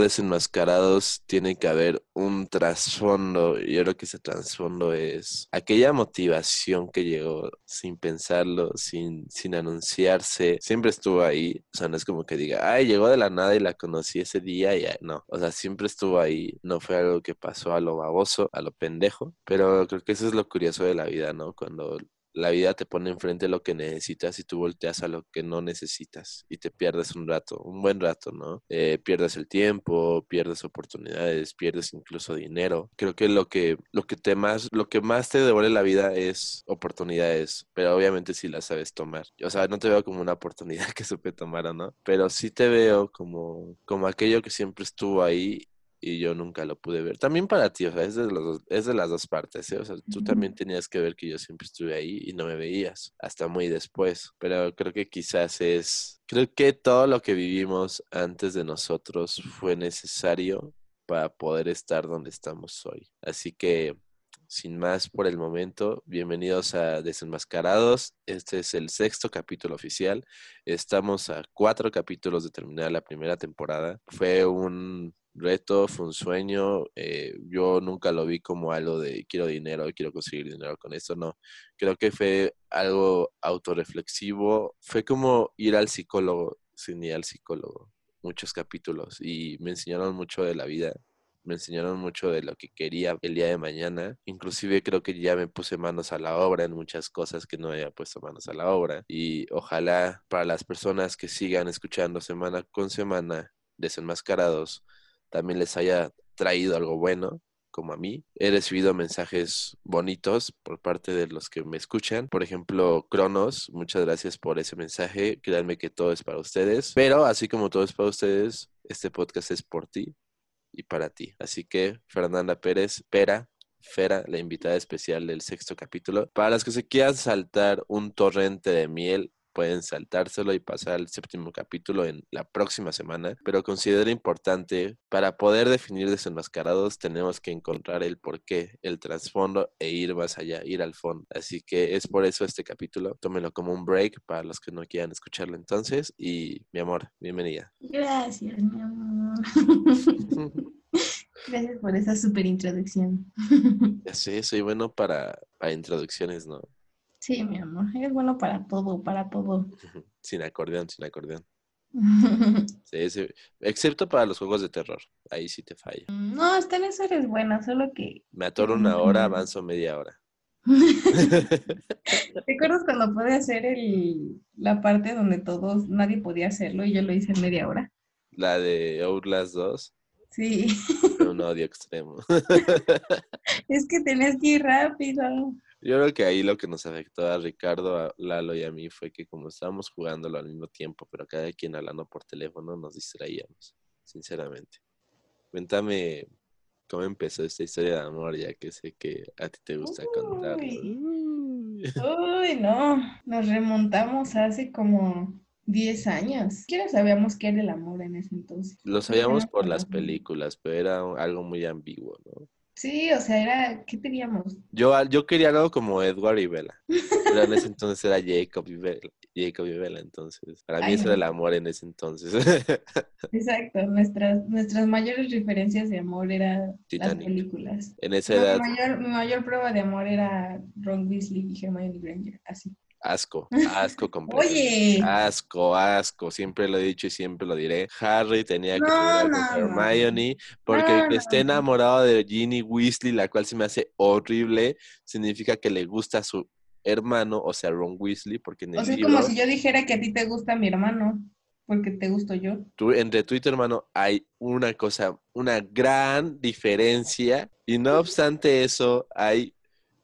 desenmascarados tiene que haber un trasfondo. Yo creo que ese trasfondo es aquella motivación que llegó sin pensarlo, sin, sin anunciarse. Siempre estuvo ahí. O sea, no es como que diga, ay, llegó de la nada y la conocí ese día y no. O sea, siempre estuvo ahí. No fue algo que pasó a lo baboso, a lo pendejo. Pero creo que eso es lo curioso de la vida, ¿no? Cuando la vida te pone enfrente lo que necesitas y tú volteas a lo que no necesitas y te pierdes un rato, un buen rato, ¿no? Eh, pierdes el tiempo, pierdes oportunidades, pierdes incluso dinero. Creo que lo que lo que te más lo que más te devuelve la vida es oportunidades, pero obviamente si las sabes tomar. O sea, no te veo como una oportunidad que supe tomar o no, pero sí te veo como como aquello que siempre estuvo ahí y yo nunca lo pude ver. También para ti, o sea, es de, los, es de las dos partes, ¿eh? O sea, tú también tenías que ver que yo siempre estuve ahí y no me veías hasta muy después. Pero creo que quizás es, creo que todo lo que vivimos antes de nosotros fue necesario para poder estar donde estamos hoy. Así que sin más por el momento, bienvenidos a Desenmascarados. Este es el sexto capítulo oficial. Estamos a cuatro capítulos de terminar la primera temporada. Fue un reto, fue un sueño. Eh, yo nunca lo vi como algo de quiero dinero, quiero conseguir dinero con esto, no. Creo que fue algo autorreflexivo. Fue como ir al psicólogo sin ir al psicólogo. Muchos capítulos y me enseñaron mucho de la vida. Me enseñaron mucho de lo que quería el día de mañana. Inclusive creo que ya me puse manos a la obra en muchas cosas que no había puesto manos a la obra. Y ojalá para las personas que sigan escuchando semana con semana, desenmascarados, también les haya traído algo bueno, como a mí. He recibido mensajes bonitos por parte de los que me escuchan. Por ejemplo, Cronos, muchas gracias por ese mensaje. Créanme que todo es para ustedes. Pero así como todo es para ustedes, este podcast es por ti y para ti. Así que, Fernanda Pérez, Pera, Fera, la invitada especial del sexto capítulo. Para los que se quieran saltar un torrente de miel, pueden saltárselo y pasar al séptimo capítulo en la próxima semana, pero considero importante para poder definir desenmascarados tenemos que encontrar el porqué, el trasfondo e ir más allá, ir al fondo. Así que es por eso este capítulo. Tómenlo como un break para los que no quieran escucharlo entonces y mi amor, bienvenida. Gracias, mi amor. Gracias por esa super introducción. Sé, soy bueno para, para introducciones, ¿no? Sí, mi amor, es bueno para todo, para todo. Sin acordeón, sin acordeón. Sí, sí, excepto para los juegos de terror. Ahí sí te falla. No, hasta en eso eres buena, solo que... Me atoro una hora, avanzo media hora. ¿Te acuerdas cuando pude hacer el, la parte donde todos, nadie podía hacerlo y yo lo hice en media hora? La de Outlast 2. Sí. Un odio extremo. es que tenías que ir rápido. Yo creo que ahí lo que nos afectó a Ricardo, a Lalo y a mí fue que como estábamos jugándolo al mismo tiempo, pero cada quien hablando por teléfono, nos distraíamos, sinceramente. Cuéntame cómo empezó esta historia de amor, ya que sé que a ti te gusta contarlo. Uy, no, nos remontamos hace como 10 años. ¿Quién sabíamos qué era el amor en ese entonces? Lo sabíamos por las películas, pero era algo muy ambiguo, ¿no? Sí, o sea, era, ¿qué teníamos? Yo, yo quería algo como Edward y Bella. Pero en ese entonces era Jacob y Bella. Jacob y Bella, entonces. Para mí eso era el amor en ese entonces. Exacto, nuestras, nuestras mayores referencias de amor eran las películas. En esa edad. Mi mayor, mi mayor prueba de amor era Ron Weasley y Hermione Granger, así. Asco, asco completo. Oye. Asco, asco. Siempre lo he dicho y siempre lo diré. Harry tenía que no, con Hermione porque el que esté enamorado de Ginny Weasley, la cual se me hace horrible, significa que le gusta a su hermano, o sea, Ron Weasley, porque en el O sea, es como si yo dijera que a ti te gusta mi hermano, porque te gusto yo. Tú, entre tú y tu hermano hay una cosa, una gran diferencia, y no obstante eso, hay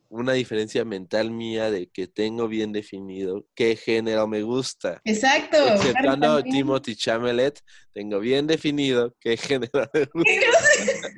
una diferencia mental mía de que tengo bien definido qué género me gusta. Exacto. Exceptuando Timothy Chamelet, tengo bien definido qué género me gusta.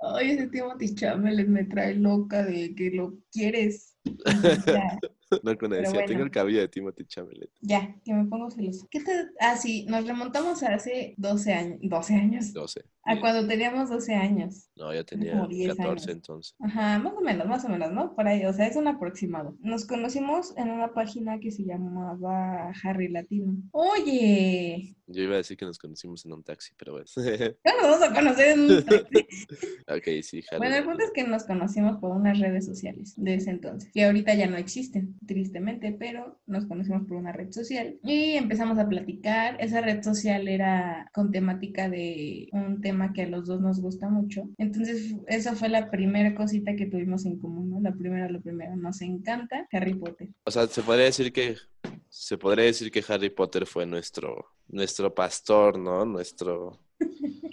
Ay, ese Timothy Chamelet me trae loca de que lo quieres. no conocía, tengo el cabello de Timothy Chamelet. Ya, que me pongo celoso. ¿Qué te... Ah, sí, nos remontamos a hace 12 años. 12 años. 12. A cuando teníamos 12 años. No, yo tenía como 10 14 años. entonces. Ajá, más o menos, más o menos, ¿no? Por ahí, o sea, es un aproximado. Nos conocimos en una página que se llamaba Harry Latino. Oye, Yo iba a decir que nos conocimos en un taxi, pero bueno. ¿cómo nos vamos a conocer en un taxi? ok, sí, Harry. Bueno, el punto es que nos conocimos por unas redes sociales de ese entonces, que ahorita ya no existen, tristemente, pero nos conocimos por una red social y empezamos a platicar. Esa red social era con temática de un tema que a los dos nos gusta mucho. Entonces, esa fue la primera cosita que tuvimos en común, ¿no? La primera, lo primero, nos encanta Harry Potter. O sea, se podría decir que se podría decir que Harry Potter fue nuestro nuestro pastor, ¿no? Nuestro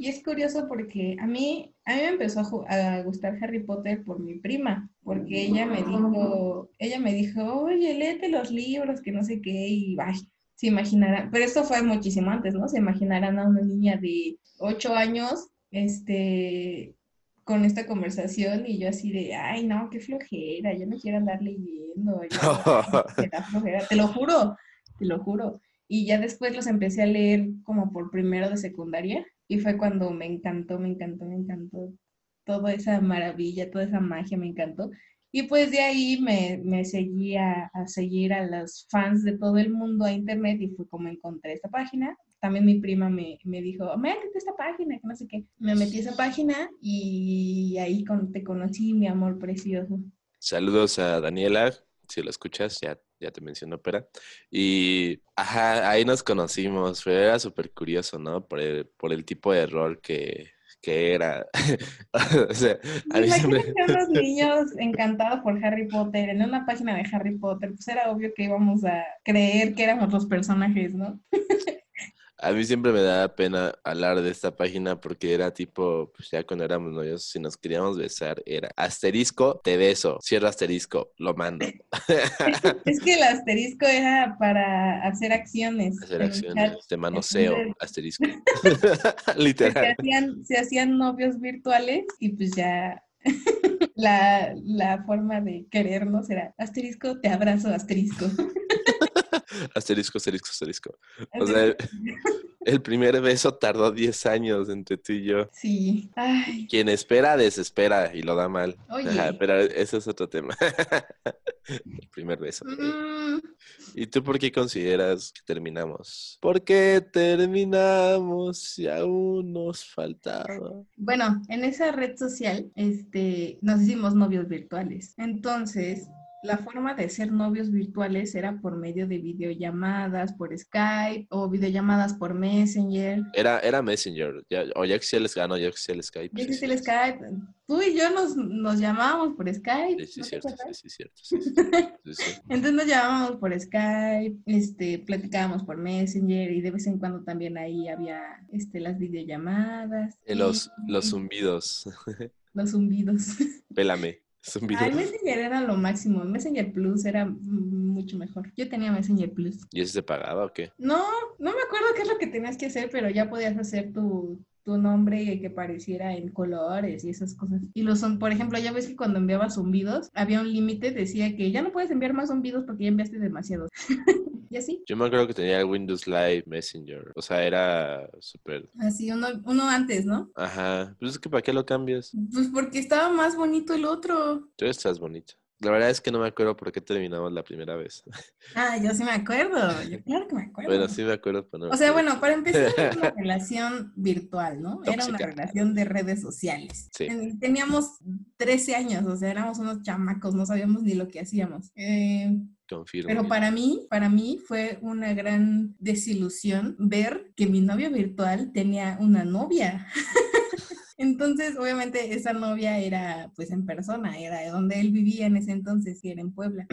Y es curioso porque a mí, a mí me empezó a, gustar Harry Potter por mi prima, porque ella me dijo, ella me dijo, oye, léete los libros, que no sé qué, y ay, se imaginarán, pero esto fue muchísimo antes, ¿no? Se imaginarán a una niña de ocho años, este, con esta conversación, y yo así de, ay, no, qué flojera, yo no quiero andar leyendo, yo, flojera, te lo juro, te lo juro. Y ya después los empecé a leer como por primero de secundaria y fue cuando me encantó, me encantó, me encantó toda esa maravilla, toda esa magia, me encantó. Y pues de ahí me, me seguí a, seguir a los fans de todo el mundo a internet y fue como encontré esta página. También mi prima me, me dijo, métete esta página, que no sé qué. Me metí a esa página y ahí te conocí, mi amor precioso. Saludos a Daniela, si lo escuchas, ya, ya te mencionó Pera. Y ajá, ahí nos conocimos, era súper curioso, ¿no? Por el, por el tipo de rol que, que era. o sea, a mí. Imagínate unos niños encantados por Harry Potter en una página de Harry Potter, pues era obvio que íbamos a creer que éramos los personajes, ¿no? A mí siempre me daba pena hablar de esta página porque era tipo, pues ya cuando éramos novios, si nos queríamos besar, era asterisco, te beso, cierra asterisco, lo mando. Es que el asterisco era para hacer acciones. Hacer acciones, te manoseo, Entonces- asterisco. Se Literal. hacían, se hacían novios virtuales y pues ya la, la forma de querernos era asterisco, te abrazo, asterisco. Asterisco, asterisco, asterisco. O sea, el, el primer beso tardó 10 años entre tú y yo. Sí. Ay, Quien espera, desespera y lo da mal. Oye. Ajá, pero ese es otro tema. El primer beso. mm, ¿Y tú por qué consideras que terminamos? Porque terminamos si aún nos faltaba. Bueno, en esa red social, este, nos hicimos novios virtuales. Entonces, la forma de ser novios virtuales era por medio de videollamadas por Skype o videollamadas por Messenger. Era, era Messenger, ya, o ya existía el Skype, no, ya existía el Skype. Ya sí, el. Skype. Tú y yo nos, nos llamábamos por Skype. Sí, sí, ¿no te cierto, sí, cierto. sí, sí, sí, sí. Entonces nos llamábamos por Skype, este, platicábamos por Messenger y de vez en cuando también ahí había este, las videollamadas. Eh, Los, y los zumbidos. los zumbidos. Pélame. Zumbido. Ay, Messenger era lo máximo. Messenger Plus era mucho mejor. Yo tenía Messenger Plus. ¿Y ese se pagaba o qué? No, no me acuerdo qué es lo que tenías que hacer, pero ya podías hacer tu, tu nombre que pareciera en colores y esas cosas. Y los son, por ejemplo, ya ves que cuando enviabas zumbidos, había un límite, decía que ya no puedes enviar más zumbidos porque ya enviaste demasiados. y así. Yo me acuerdo que tenía el Windows Live Messenger. O sea, era súper. Así, uno, uno antes, ¿no? Ajá. Pues es que ¿para qué lo cambias? Pues porque estaba más bonito el otro. Tú estás bonito. La verdad es que no me acuerdo por qué terminamos la primera vez. Ah, yo sí me acuerdo. Yo claro que me acuerdo. Bueno, sí me acuerdo, pero no. O sea, bueno, para empezar era una relación virtual, ¿no? Era una relación de redes sociales. Sí. Ten- Teníamos 13 años, o sea, éramos unos chamacos, no sabíamos ni lo que hacíamos. Eh, Pero para mí, para mí fue una gran desilusión ver que mi novio virtual tenía una novia. Entonces, obviamente, esa novia era pues en persona, era de donde él vivía en ese entonces, que era en Puebla.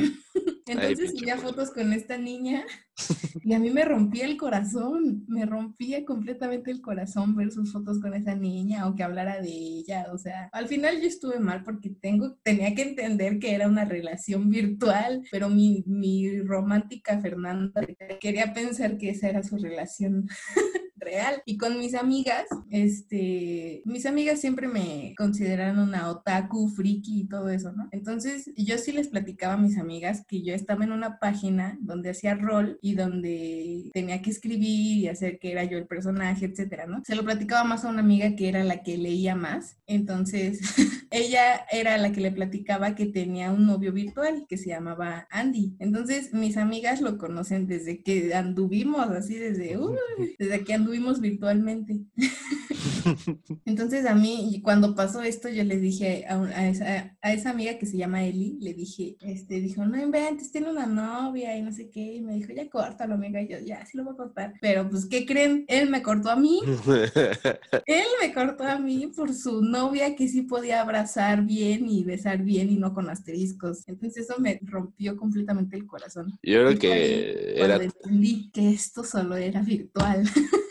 Entonces pinche subía fotos con esta niña y a mí me rompía el corazón, me rompía completamente el corazón ver sus fotos con esa niña o que hablara de ella. O sea, al final yo estuve mal porque tengo, tenía que entender que era una relación virtual, pero mi, mi romántica Fernanda quería pensar que esa era su relación real. Y con mis amigas, este, mis amigas siempre me consideran una otaku, friki y todo eso, ¿no? Entonces yo sí les platicaba a mis amigas que yo estaba en una página donde hacía rol y donde tenía que escribir y hacer que era yo el personaje, etcétera, ¿no? Se lo platicaba más a una amiga que era la que leía más. Entonces ella era la que le platicaba que tenía un novio virtual que se llamaba Andy. Entonces mis amigas lo conocen desde que anduvimos, así desde, desde que anduvimos virtualmente. Entonces a mí, cuando pasó esto, yo le dije a, esa, a, esa, amiga que se llama Eli, le dije, este, dijo, no inventes, tiene una novia y no sé qué, y me dijo, ya córtalo, amiga, y yo, ya, sí lo voy a cortar. Pero pues, ¿qué creen? Él me cortó a mí. Él me cortó a mí por su novia que sí podía abrazar bien y besar bien y no con asteriscos. Entonces eso me rompió completamente el corazón. Yo creo que era... entendí que esto solo era virtual.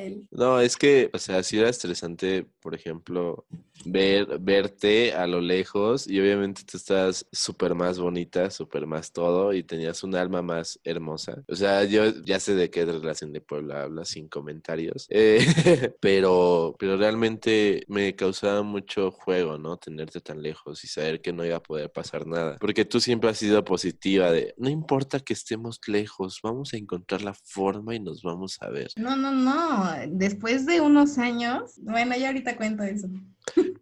él. No, es que, o sea, sí era estresante, por ejemplo, ver, verte a lo lejos y obviamente tú estás súper más bonita, súper más todo y tenías un alma más hermosa. O sea, yo ya sé de qué relación de Puebla habla sin comentarios, eh, pero, pero realmente me causaba mucho juego, ¿no? Tenerte tan lejos y saber que no iba a poder pasar nada. Porque tú siempre has sido positiva de, no importa que estemos lejos, vamos a encontrar la forma y nos vamos a ver. No, no, no. Después de unos años, bueno, ya ahorita cuento eso.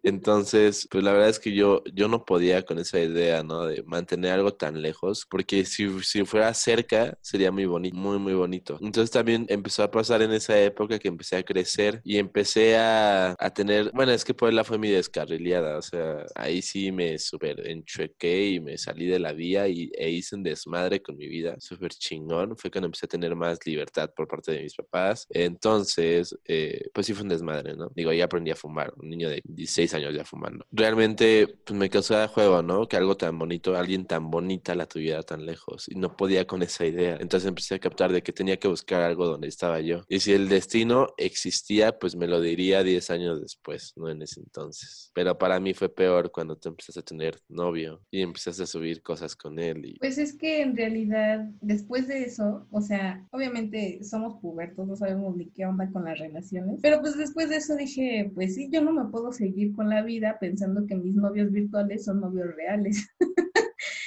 Entonces, pues la verdad es que yo, yo no podía con esa idea, ¿no? De mantener algo tan lejos, porque si, si fuera cerca sería muy bonito, muy, muy bonito. Entonces también empezó a pasar en esa época que empecé a crecer y empecé a, a tener, bueno, es que Puebla fue mi descarrileada, o sea, ahí sí me súper enchuequé y me salí de la vía y, e hice un desmadre con mi vida, súper chingón. Fue cuando empecé a tener más libertad por parte de mis papás. Entonces, eh, pues sí fue un desmadre, ¿no? Digo, ahí aprendí a fumar, un niño de 16 años ya fumando. Realmente pues, me causaba juego, ¿no? Que algo tan bonito, alguien tan bonita la tuviera tan lejos y no podía con esa idea. Entonces empecé a captar de que tenía que buscar algo donde estaba yo. Y si el destino existía, pues me lo diría 10 años después, no en ese entonces. Pero para mí fue peor cuando te empezaste a tener novio y empezaste a subir cosas con él. Y... Pues es que en realidad, después de eso, o sea, obviamente somos pubertos, no sabemos ni qué onda con las relaciones, pero pues después de eso dije, pues sí, yo no me puedo seguir con la vida pensando que mis novios virtuales son novios reales.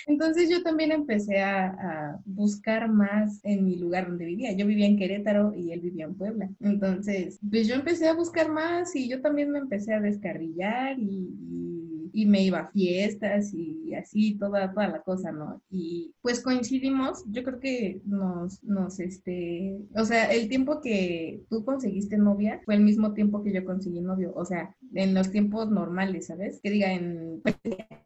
Entonces yo también empecé a, buscar más en mi lugar donde vivía. Yo vivía en Querétaro y él vivía en Puebla. Entonces, pues yo empecé a buscar más y yo también me empecé a descarrillar y, me iba a fiestas y así toda, toda la cosa, ¿no? Y pues coincidimos, yo creo que nos, nos, este, o sea, el tiempo que tú conseguiste novia fue el mismo tiempo que yo conseguí novio, o sea, en los tiempos normales, ¿sabes? Que diga en Ay,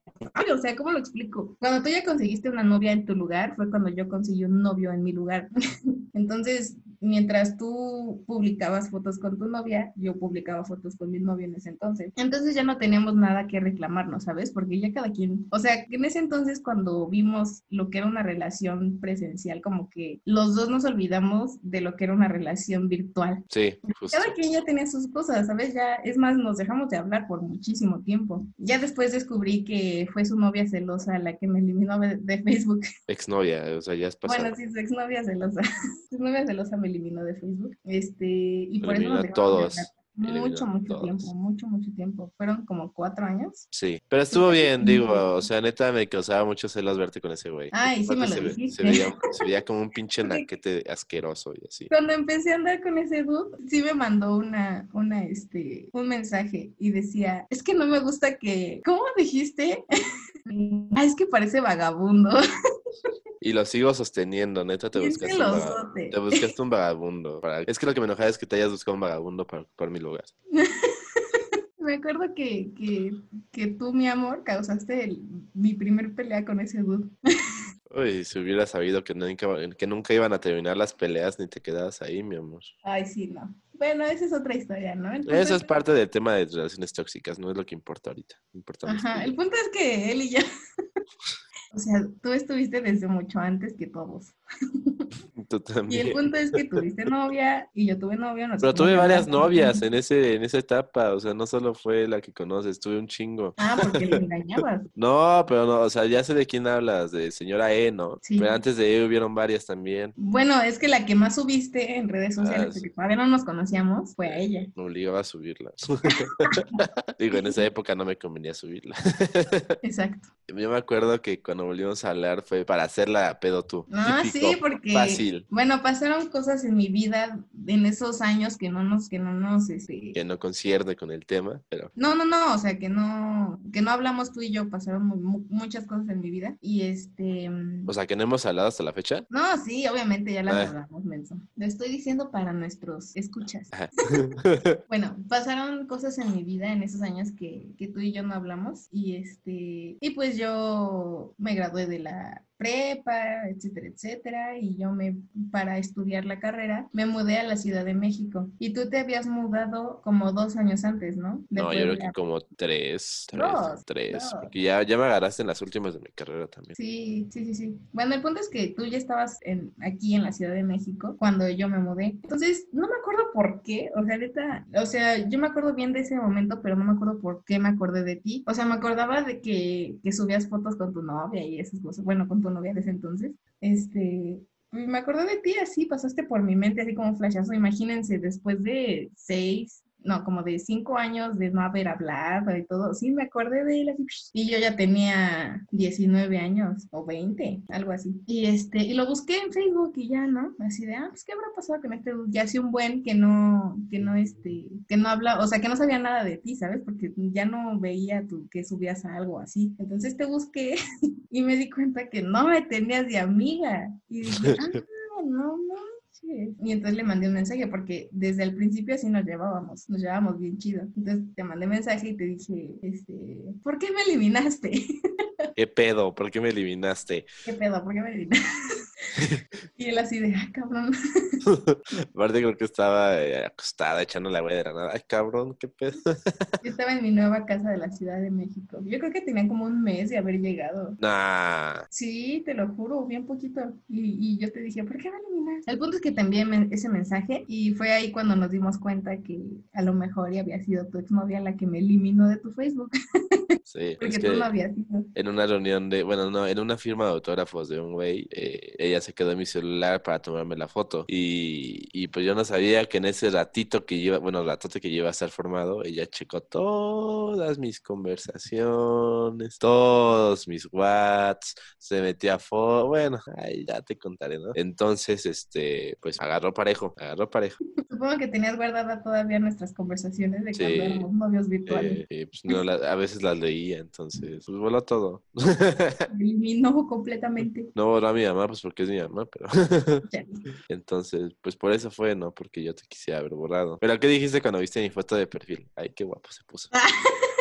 o sea, ¿cómo lo explico? Cuando tú ya conseguiste una novia en tu lugar, fue cuando yo conseguí un novio en mi lugar. Entonces, mientras tú publicabas fotos con tu novia, yo publicaba fotos con mi novio en ese entonces. Entonces ya no teníamos nada que reclamarnos, ¿sabes? Porque ya cada quien, o sea, en ese entonces cuando vimos lo que era una relación presencial, como que los dos nos olvidamos de lo que era una relación virtual. Sí, justo. Cada quien ya tenía sus cosas, ¿sabes? Ya, es más, nos dejamos de hablar por muchísimo tiempo. Ya después descubrí que fue su novia celosa la que me eliminó de, Facebook. Exnovia, o sea, ya es pasado. Bueno, sí, su exnovia celosa. su novia celosa me eliminó de Facebook. Este, y por eso nos todos. Mucho, mucho tiempo, mucho, mucho tiempo. Fueron como cuatro años. Sí, pero estuvo bien, digo, o sea, neta me causaba mucho celos verte con ese güey. Ay, sí me lo se, dijiste. Se veía, como un pinche naquete asqueroso y así. Cuando empecé a andar con ese dude, sí me mandó una, una, este, un mensaje y decía, es que no me gusta que, ¿cómo dijiste? ah, es que parece vagabundo. Y lo sigo sosteniendo, neta, te buscaste, un, vagabundo, te buscaste un vagabundo. Es que lo que me enojaba es que te hayas buscado un vagabundo para ocupar mi lugar. me acuerdo que, que, tú, mi amor, causaste mi primer pelea con ese dude. Uy, si hubiera sabido que nunca, que nunca iban a terminar las peleas ni te quedabas ahí, mi amor. Ay, sí, no. Bueno, esa es otra historia, ¿no? Eso es parte del tema de relaciones tóxicas, no es lo que importa ahorita. Ajá, el punto es que él y yo O sea, tú estuviste desde mucho antes que todos. Tú Y también. el punto es que tuviste novia y yo tuve novio. nos Pero tuve varias novias en ese, en esa etapa, o sea, no solo fue la que conoces, tuve un chingo. Ah, porque le engañabas. No, pero no, o sea, ya sé de quién hablas, de señora E, ¿no? Sí. Pero antes de E hubieron varias también. Bueno, es que la que más subiste en redes sociales, Ah, sí. porque todavía no nos conocíamos, fue a ella. Me obligaba a subirla. Digo, en esa época no me convenía subirla. Exacto. Yo me acuerdo que cuando volvimos a hablar fue para hacerla pedo tú. Ah, Típico, sí, porque Fácil. bueno, pasaron cosas en mi vida en esos años que no nos, que no nos, este, Que no concierne con el tema, pero no, no, no, o sea, que no, que no hablamos tú y yo, pasaron mu- mu- muchas cosas en mi vida y este, mm, o sea, que no hemos hablado hasta la fecha. no, sí, obviamente ya las Ah. hablamos, menso. Lo estoy diciendo para nuestros escuchas. Bueno, pasaron cosas en mi vida en esos años que, que tú y yo no hablamos y este y pues yo me gradué de la prepa, etcétera, etcétera, y yo me para estudiar la carrera me mudé a la Ciudad de México y tú te habías mudado como dos años antes, ¿no? De No, yo creo que como tres, tres, Dos, tres. dos. Porque ya, ya me agarraste en las últimas de mi carrera también. Sí, sí, sí, sí. Bueno, el punto es que tú ya estabas en, aquí en la Ciudad de México cuando yo me mudé. Entonces, no me acuerdo por qué, o sea, neta, o sea, yo me acuerdo bien de ese momento, pero no me acuerdo por qué me acordé de ti. O sea, me acordaba de que, que subías fotos con tu novia y esas cosas, bueno, con tu novia de ese entonces. Este, me acordé de ti así, pasaste por mi mente así como flashazo. Imagínense, después de seis, no, como de cinco años de no haber hablado y todo, sí, me acordé de él así. Y yo ya tenía 19 años o 20, algo así. Y este, y lo busqué en Facebook y ya, ¿no? Así de, ah, pues, ¿qué habrá pasado con este? Ya hace un buen que no, que no, este, que no habla, o sea, que no sabía nada de ti, ¿sabes? Porque ya no veía tú que subías a algo así. Entonces te busqué y me di cuenta que no me tenías de amiga. Y dije, ah, no Y entonces le mandé un mensaje porque desde el principio así nos llevábamos, nos llevábamos bien chido. Entonces te mandé mensaje y te dije, este, ¿por qué me eliminaste? ¿Qué pedo? ¿Por qué me eliminaste? ¿Qué pedo? ¿Por qué me eliminaste? y él así de, ah, cabrón. Aparte creo que estaba eh, acostada echando la güey de la nada. Ay, cabrón, qué pedo. Yo estaba en mi nueva casa de la Ciudad de México. Yo creo que tenía como un mes de haber llegado. Nah. Sí, te lo juro, bien poquito. Y, y yo te dije, ¿por qué me eliminas? El punto es que te envié men- ese mensaje y fue ahí cuando nos dimos cuenta que a lo mejor ya había sido tu exnovia la que me eliminó de tu Facebook. Sí, Porque es tú no habías sido. en una reunión de, bueno, no, en una firma de autógrafos de un güey, eh, ella se quedó en mi celular para tomarme la foto. Y, y pues yo no sabía que en ese ratito que lleva, bueno, ratote que lleva a estar formado, ella checó todas mis conversaciones, todos mis whats, se metió a foto, bueno, ay, ya te contaré, ¿no? Entonces, este, pues agarró parejo, agarró parejo. Supongo que tenías guardada todavía nuestras conversaciones de Sí. cuando éramos novios virtuales. Eh, pues no, la- a veces las leía, entonces, pues voló todo. Eliminó completamente. No borró a mi mamá, pues porque es mamá, pero entonces, pues por eso fue, ¿no? Porque yo te quisiera haber borrado. Pero ¿qué dijiste cuando viste mi foto de perfil? Ay, qué guapo se puso.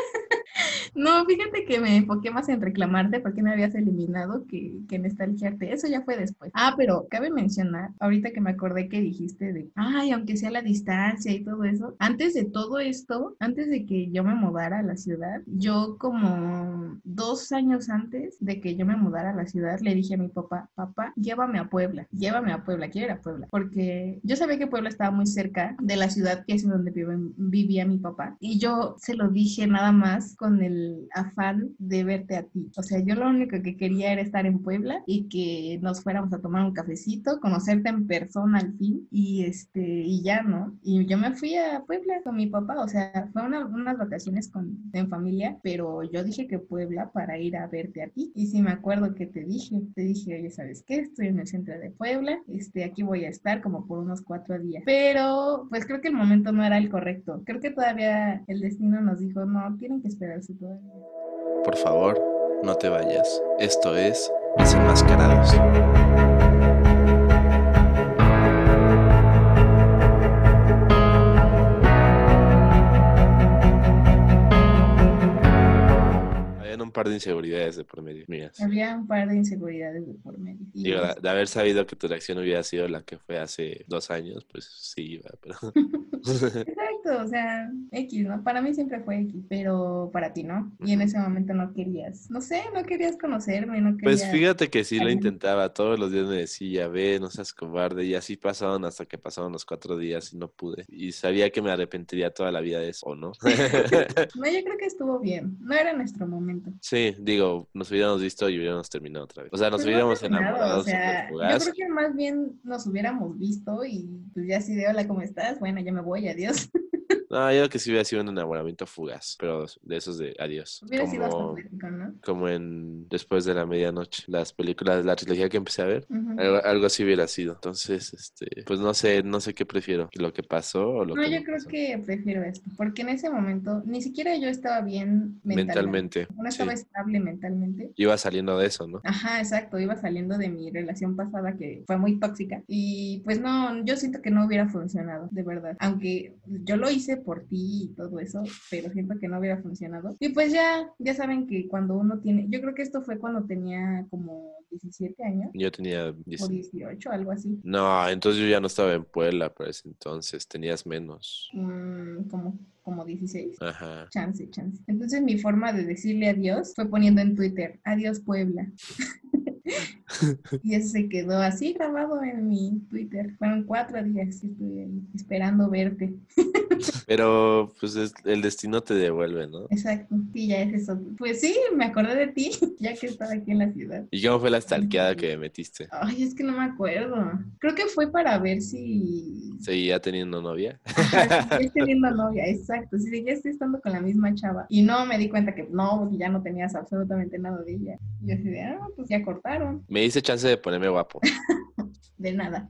No, fíjate que me enfoqué más en reclamarte porque me habías eliminado que, que en estalquearte. Eso ya fue después. Ah, pero cabe mencionar, ahorita que me acordé que dijiste de, ay, aunque sea la distancia y todo eso, antes de todo esto, antes de que yo me mudara a la ciudad, yo como dos años antes de que yo me mudara a la ciudad, le dije a mi papá, papá, llévame a Puebla, llévame a Puebla, quiero ir a Puebla, porque yo sabía que Puebla estaba muy cerca de la ciudad que es en donde vivía mi papá. Y yo se lo dije nada más con el afán de verte a ti. O sea, yo lo único que quería era estar en Puebla y que nos fuéramos a tomar un cafecito, conocerte en persona al fin y este y ya, ¿no? Y yo me fui a Puebla con mi papá, o sea, fue una- unas vacaciones con, en familia, pero yo dije que Puebla para ir a verte a ti. Y sí me acuerdo que te dije, te dije, oye, ¿sabes qué? Estoy en el centro de Puebla, este, aquí voy a estar como por unos cuatro días. Pero, pues creo que el momento no era el correcto. Creo que todavía el destino nos dijo, no, tienen que esperarse todavía. Por favor, no te vayas. Esto es Desenmascarados. Un par de inseguridades de por medio mías. Había un par de inseguridades de por medio. Y Digo, de de haber sabido que tu reacción hubiera sido la que fue hace dos años, pues sí iba, pero... Exacto, o sea, X, ¿no? Para mí siempre fue X, pero para ti no. Y en ese momento no querías, no sé, no querías conocerme, no Pues querías... fíjate que sí lo intentaba, todos los días me decía, ve, no seas cobarde, y así pasaron hasta que pasaron los cuatro días y no pude. Y sabía que me arrepentiría toda la vida de eso, ¿o no? No, yo creo que estuvo bien, no era nuestro momento. Sí, digo, nos hubiéramos visto y hubiéramos terminado otra vez. O sea, nos Pues hubiéramos enamorado O sea, yo creo que más bien nos hubiéramos visto y pues ya así de hola, ¿cómo estás? Bueno, ya me voy, adiós. No, yo creo que sí hubiera sido un enamoramiento fugaz, pero de esos de adiós. Hubiera sido Como, poético, ¿no? como en Después de la Medianoche, las películas, la trilogía que empecé a ver. Algo, algo así hubiera sido. Entonces, este, pues no sé, no sé qué prefiero, lo que pasó o lo No, que yo no creo pasó. que prefiero esto, porque en ese momento ni siquiera yo estaba bien mentalmente. mentalmente. No sí. estaba estable mentalmente. Iba saliendo de eso, ¿no? Ajá, exacto, iba saliendo de mi relación pasada que fue muy tóxica y pues no, yo siento que no hubiera funcionado, de verdad. Aunque yo lo hice por ti y todo eso, pero siento que no hubiera funcionado. Y pues ya, ya saben que cuando uno tiene, yo creo que esto fue cuando tenía como 17 años Yo tenía o 10. 18, algo así. No, entonces yo ya no estaba en Puebla para ese entonces, tenías menos. Mm, como, como 16. Ajá. Chance, chance. Entonces mi forma de decirle adiós fue poniendo en Twitter, adiós Puebla. y eso se quedó así grabado en mi Twitter. Fueron cuatro días que estuve ahí esperando verte. Pero pues es- el destino te devuelve, ¿no? Exacto. Y ya es eso. Pues sí, me acordé de ti, ya que estaba aquí en la ciudad. ¿Y cómo fue la stalkeada que me metiste? Ay, es que no me acuerdo. Creo que fue para ver si... ¿Seguía teniendo novia? Ajá, teniendo novia, exacto. Si seguías estando con la misma chava. Y no me di cuenta que no, porque ya no tenías absolutamente nada de ella. Y yo así de, ah, pues ya Me hice chance de ponerme guapo. De nada.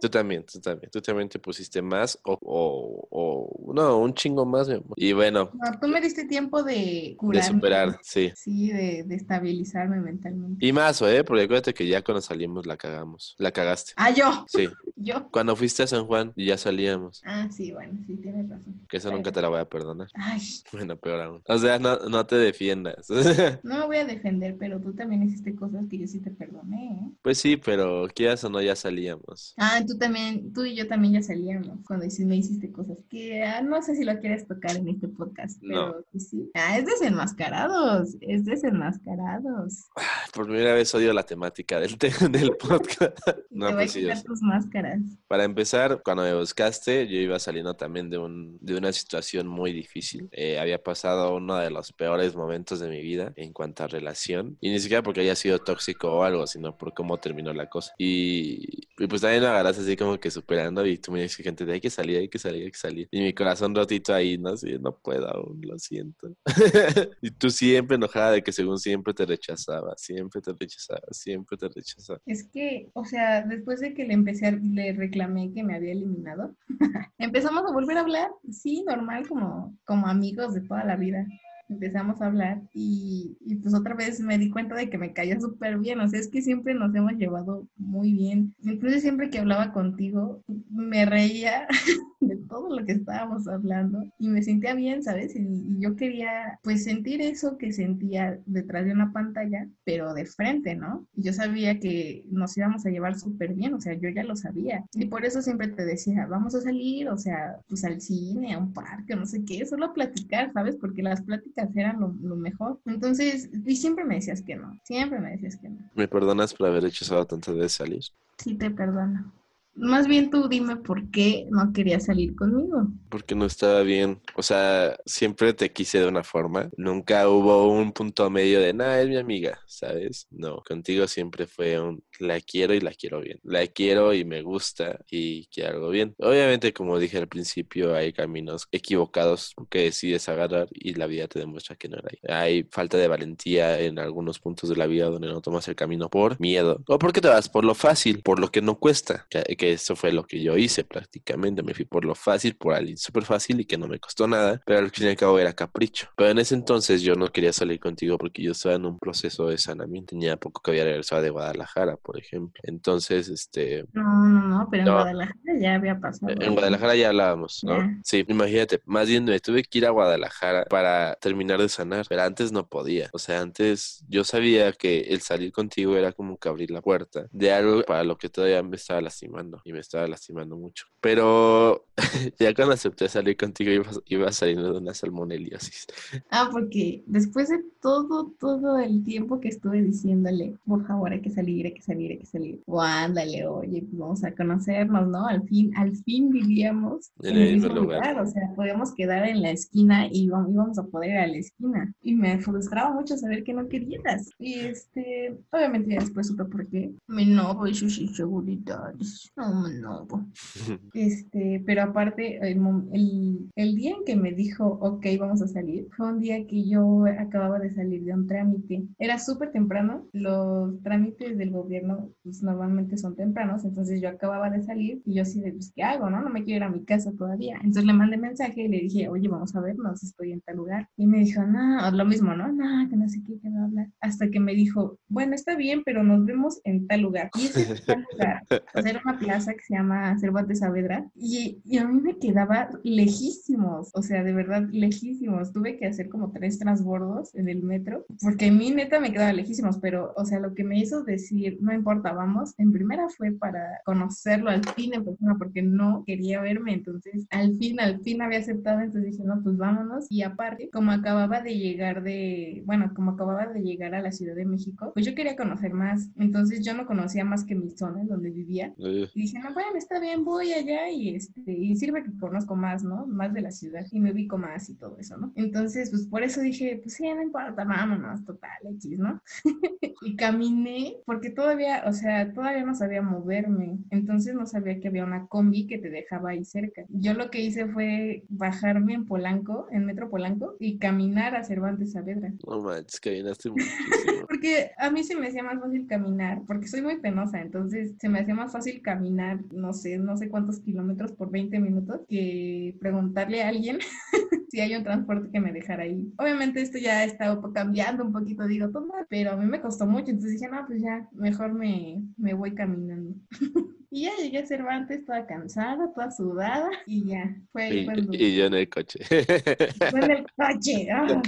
Tú también, tú también. Tú también te pusiste más o, o, o- no, un chingo más, mi amor. Y bueno, No, tú me diste tiempo de de curarme. superar, sí. Sí, de, de estabilizarme mentalmente. Y más, ¿eh? Porque acuérdate que ya cuando salimos la cagamos. La cagaste. Ah, yo. Sí. Yo. Cuando fuiste a San Juan y ya salíamos. Ah, sí, bueno, sí, tienes razón. Que eso nunca te la voy a perdonar. Ay, Bueno, peor aún. O sea, no, no te defiendas. no me voy a defender, pero tú también hiciste cosas que yo sí te perdoné, ¿eh? Pues sí, pero quieras o no, ya salíamos. Ah, tú también, tú y yo también ya salíamos cuando me hiciste cosas que ah, no sé si lo quieres tocar en este podcast, pero No. sí. Ah, es desenmascarados, es desenmascarados. Por primera vez odio la temática del, te- del podcast. No, te voy pues a quitar tus máscaras. Para empezar, cuando me buscaste, yo iba saliendo también de, un, de una situación muy difícil. Eh, había pasado uno de los peores momentos de mi vida en cuanto a relación. Y ni siquiera porque haya sido tóxico o algo, sino por cómo terminó la cosa. Y, y pues también agarraste así como que superando y tú me dices, gente, de hay que salir, hay que salir, hay que salir. Y mi corazón rotito ahí, no sé, no puedo aún, lo siento. y tú siempre enojada de que según siempre te rechazaba, siempre te rechazaba, siempre te rechazaba. Es que, o sea, después de que le empecé, a- le reclamé que me había eliminado, empezamos a volver a hablar, sí, normal, como, como amigos de toda la vida. Empezamos a hablar y, y pues otra vez me di cuenta de que me caía súper bien, o sea, es que siempre nos hemos llevado muy bien. Entonces siempre que hablaba contigo, me reía de todo lo que estábamos hablando y me sentía bien, ¿sabes? Y, y yo quería pues sentir eso que sentía detrás de una pantalla, pero de frente, ¿no? Y yo sabía que nos íbamos a llevar súper bien, o sea, yo ya lo sabía. Y por eso siempre te decía, vamos a salir, o sea, pues al cine, a un parque, no sé qué, solo a platicar, ¿sabes? Porque las pláticas eran lo, lo mejor. Entonces, y siempre me decías que no, siempre me decías que no. ¿Me perdonas por haber rechazado tantas veces salir? Sí, te perdono. Más bien tú dime por qué no querías salir conmigo. Porque no estaba bien. O sea, siempre te quise de una forma. Nunca hubo un punto medio de, nada, es mi amiga, ¿sabes? No, contigo siempre fue un, la quiero y la quiero bien. La quiero y me gusta y quiero algo bien. Obviamente, como dije al principio, hay caminos equivocados que decides agarrar y la vida te demuestra que no era ahí. Hay falta de valentía en algunos puntos de la vida donde no tomas el camino por miedo. O porque te vas por lo fácil, por lo que no cuesta. Que, eso fue lo que yo hice prácticamente. Me fui por lo fácil, por alguien súper fácil y que no me costó nada. Pero al fin y al cabo era capricho. Pero en ese entonces yo no quería salir contigo porque yo estaba en un proceso de sanamiento. Tenía poco que había regresado de Guadalajara, por ejemplo. Entonces, este... No, no, no, pero en Guadalajara ya había pasado. En Guadalajara ya hablábamos, ¿no? Sí, imagínate, más bien me tuve que ir a Guadalajara para terminar de sanar, pero antes no podía. O sea, antes yo sabía que el salir contigo era como que abrir la puerta de algo para lo que todavía me estaba lastimando y me estaba lastimando mucho. Pero ya cuando acepté salir contigo iba, iba saliendo de una salmoneliosis. Ah, porque después de todo, todo el tiempo que estuve diciéndole, por favor, hay que salir, hay que salir, hay que salir. O ándale, oye, pues vamos a conocernos, ¿no? Al fin, al fin vivíamos en, el mismo lugar. O sea, podíamos quedar en la esquina y íbamos a poder ir a la esquina. Y me frustraba mucho saber que no querías. Y este, obviamente ya después supe por qué. Me enojo y sus inseguridades. No enojo. Este, pero aparte, el, el, el día en que me dijo, ok, vamos a salir, fue un día que yo acababa de salir de un trámite. Era súper temprano, los trámites del gobierno pues normalmente son tempranos, entonces yo acababa de salir y yo así de, pues, ¿qué hago? No, no me quiero ir a mi casa todavía. Entonces le mandé mensaje y le dije, oye, vamos a vernos, estoy en tal lugar. Y me dijo, no, lo mismo, ¿no? No, que no sé qué, que no hablar. Hasta que me dijo, bueno, está bien, pero nos vemos en tal lugar. Y ese es tal lugar. O sea, era una plaza que se llama Cervantes Saavedra y, y a mí me quedaba lejísimos, o sea, de verdad lejísimos. Tuve que hacer como tres transbordos en el metro, porque a mí neta me quedaba lejísimos, pero, o sea, lo que me hizo decir, no importa, vamos, en primera fue para conocerlo al fin en persona, porque no quería verme, entonces al fin, al fin había aceptado, entonces dije, no, pues vámonos, y aparte, como acababa de llegar de, bueno, como acababa de llegar a la Ciudad de México, pues yo quería conocer más, entonces yo no conocía más que mi zona donde vivía, y dije, no, bueno, está bien, voy allá, y este, y sirve que conozco más, ¿no? Más de la ciudad, y me ubico más y todo eso, ¿no? Entonces, pues por eso dije, pues sí, no importa, vámonos, total, X, ¿no? y caminé, porque todavía, o sea, todavía no sabía moverme, entonces no sabía que había una combi que te dejaba ahí cerca. Yo lo que hice fue bajarme en Polanco, en Metro Polanco, y caminar a Cervantes Saavedra. No manches, caminaste muchísimo. porque a mí se me hacía más fácil caminar, porque soy muy penosa, entonces se me hacía más fácil caminar, no sé, no sé cuántos kilómetros por 20 minutos, que preguntarle a alguien si hay un transporte que me dejara ahí. Obviamente esto ya está cambiando un poquito, digo, toma, pero a mí me costó mucho, entonces dije, no, pues ya, mejor me, me voy caminando. Y ya llegué a Cervantes toda cansada, toda sudada y ya. Fue y, y yo en el coche. Fue en el coche. Ah.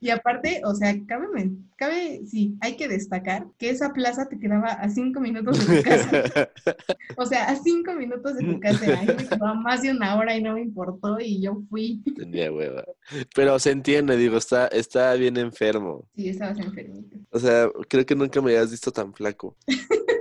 Y aparte, o sea, cabe, cabe, sí, hay que destacar que esa plaza te quedaba a cinco minutos de tu casa. O sea, a cinco minutos de tu casa. Ahí me quedaba más de una hora y no me importó y yo fui. Tenía hueva. Pero se entiende, digo, está, está bien enfermo. Sí, estabas enfermito. O sea, creo que nunca me habías visto tan flaco.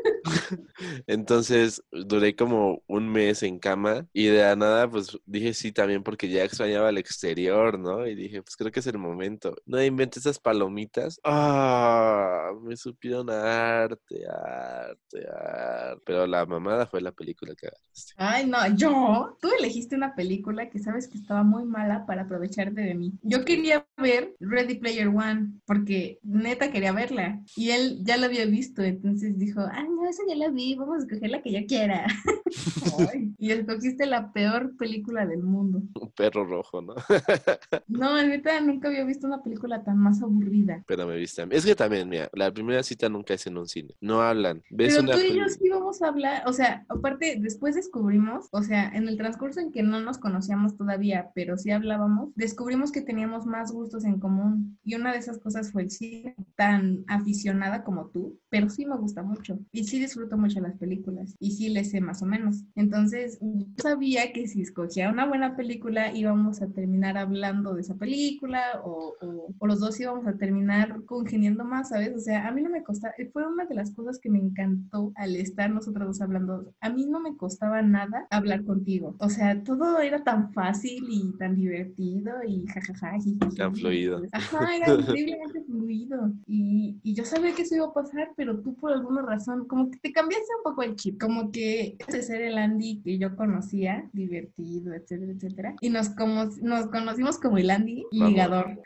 Entonces duré como un mes en cama y de la nada pues dije sí también porque ya extrañaba el exterior, ¿no? Y dije pues creo que es el momento. No inventes esas palomitas. Ah, me supieron arte, arte, arte. Pero la mamada fue la película que agarraste. Ay, no, yo, tú elegiste una película que sabes que estaba muy mala para aprovecharte de mí. Yo quería ver Ready Player One porque neta quería verla y él ya la había visto, entonces dijo, ay, no, esa ya la vi, vamos a escoger la que yo quiera. y escogiste la peor película del mundo. Un perro rojo, ¿no? no, neta, nunca había visto una película tan más aburrida. Pero me viste. Es que también, mira, la primera cita nunca es en un cine. No hablan. ¿Ves Pero tú y yo sí vamos a hablar, o sea, aparte, después descubrimos, o sea, en el transcurso en que no nos conocíamos todavía, pero sí hablábamos, descubrimos que teníamos más gustos en común. Y una de esas cosas fue el cine, tan aficionada como tú, pero sí me gusta mucho. Y sí disfruto mucho las películas y sí les sé más o menos. Entonces, yo sabía que si escogía una buena película íbamos a terminar hablando de esa película o, o, los dos íbamos a terminar congeniando más, ¿sabes? O sea, a mí no me costaba, fue una de las cosas que me encantó al estar nosotros dos hablando. A mí no me costaba nada hablar contigo. O sea, todo era tan fácil y tan divertido y jajaja. Tan fluido. Ajá, era increíblemente fluido. Y, y yo sabía que eso iba a pasar, pero tú por alguna razón, como que te cambiaste un poco el chip, como que ese ser el Andy que yo conocía, divertido, etcétera, etcétera, y nos, como, nos conocimos como el Andy ligador.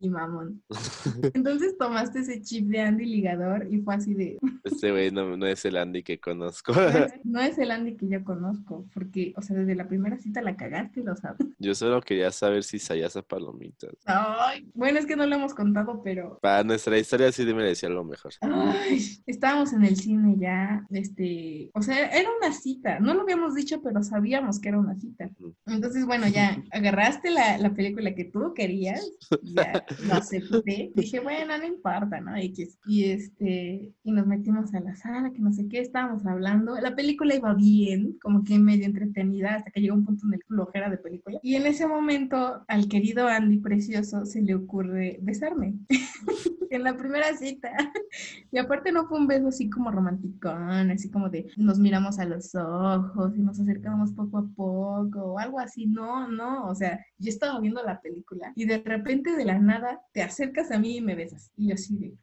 Y mamón. Entonces tomaste ese chip de Andy ligador y fue así de... Este güey no, no es el Andy que conozco. No es el Andy que yo conozco, porque, o sea, desde la primera cita la cagaste, lo sabes. Yo solo quería saber si sabías a palomitas. Ay, bueno, es que no lo hemos contado, pero... Para nuestra historia sí me decía algo mejor. Ay, estábamos en el cine ya, este, o sea, era una cita, no lo habíamos dicho, pero sabíamos que era una cita. Entonces, bueno, ya agarraste la, la película que tú querías, ya lo acepté, dije, bueno, no importa, ¿no? Y este, y nos metimos a la sala, que no sé qué, estábamos hablando, la película iba bien, como que medio entretenida, hasta que llegó un punto en el flojera de película. Y en ese momento, al querido Andy Precioso se le ocurre besarme. en la primera cita. Y aparte no fue un beso así como romanticón, así como de nos miramos a los ojos y nos acercamos poco a poco o algo así. No, no, o sea, yo estaba viendo la película y de repente de la nada te acercas a mí y me besas. Y yo así de...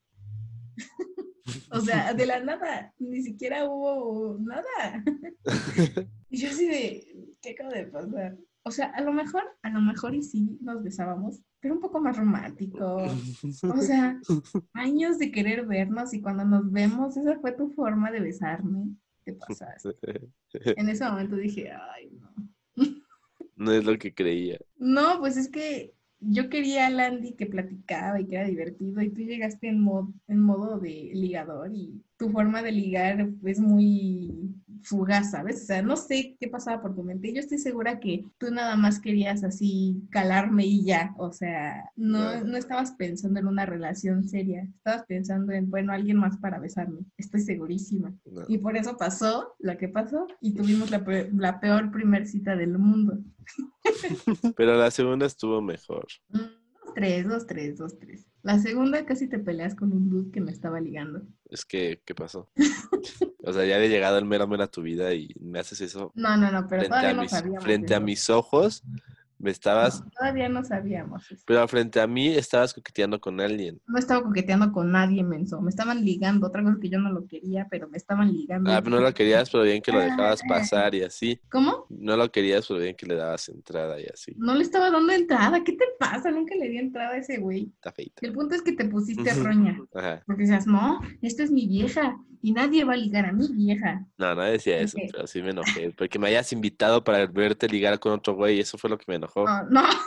o sea, de la nada, ni siquiera hubo nada. y yo así de, ¿qué acaba de pasar? O sea, a lo mejor, a lo mejor y sí nos besábamos, pero un poco más romántico. O sea, años de querer vernos y cuando nos vemos, esa fue tu forma de besarme. ¿Qué pasaste? En ese momento dije, ay, no. No es lo que creía. No, pues es que yo quería a Landy que platicaba y que era divertido y tú llegaste en, mod, en modo de ligador y tu forma de ligar es muy fugaz, ¿sabes? O sea, no sé qué pasaba por tu mente. Yo estoy segura que tú nada más querías así calarme y ya. O sea, no, no estabas pensando en una relación seria. Estabas pensando en, bueno, alguien más para besarme. Estoy segurísima. No. Y por eso pasó lo que pasó y tuvimos la, pe- la peor primer cita del mundo. Pero la segunda estuvo mejor. Mm, Dos, tres, dos, tres, dos, tres. La segunda casi te peleas con un dude que me estaba ligando. Es que, ¿qué pasó? O sea, ya había llegado el mero mero a tu vida y me haces eso No, no, no, pero frente, a no mis, sabíamos. frente a mis ojos. Me estabas, No, todavía no sabíamos eso. pero frente a mí estabas coqueteando con alguien. No estaba coqueteando con nadie, menso. Me estaban ligando. Otra cosa que yo no lo quería, pero me estaban ligando. Ah, pero no lo querías, pero bien que lo dejabas Ah. pasar y así. ¿Cómo? No lo querías, pero bien que le dabas entrada y así. No le estaba dando entrada. ¿Qué te pasa? Nunca le di entrada a ese güey. Está feita. El punto es que te pusiste roña. Ajá. Porque decías, no, esta es mi vieja. Y nadie va a ligar a mi vieja. No, no decía eso, pero sí me enojé. Porque me hayas invitado para verte ligar con otro güey, eso fue lo que me enojó. No, no, claro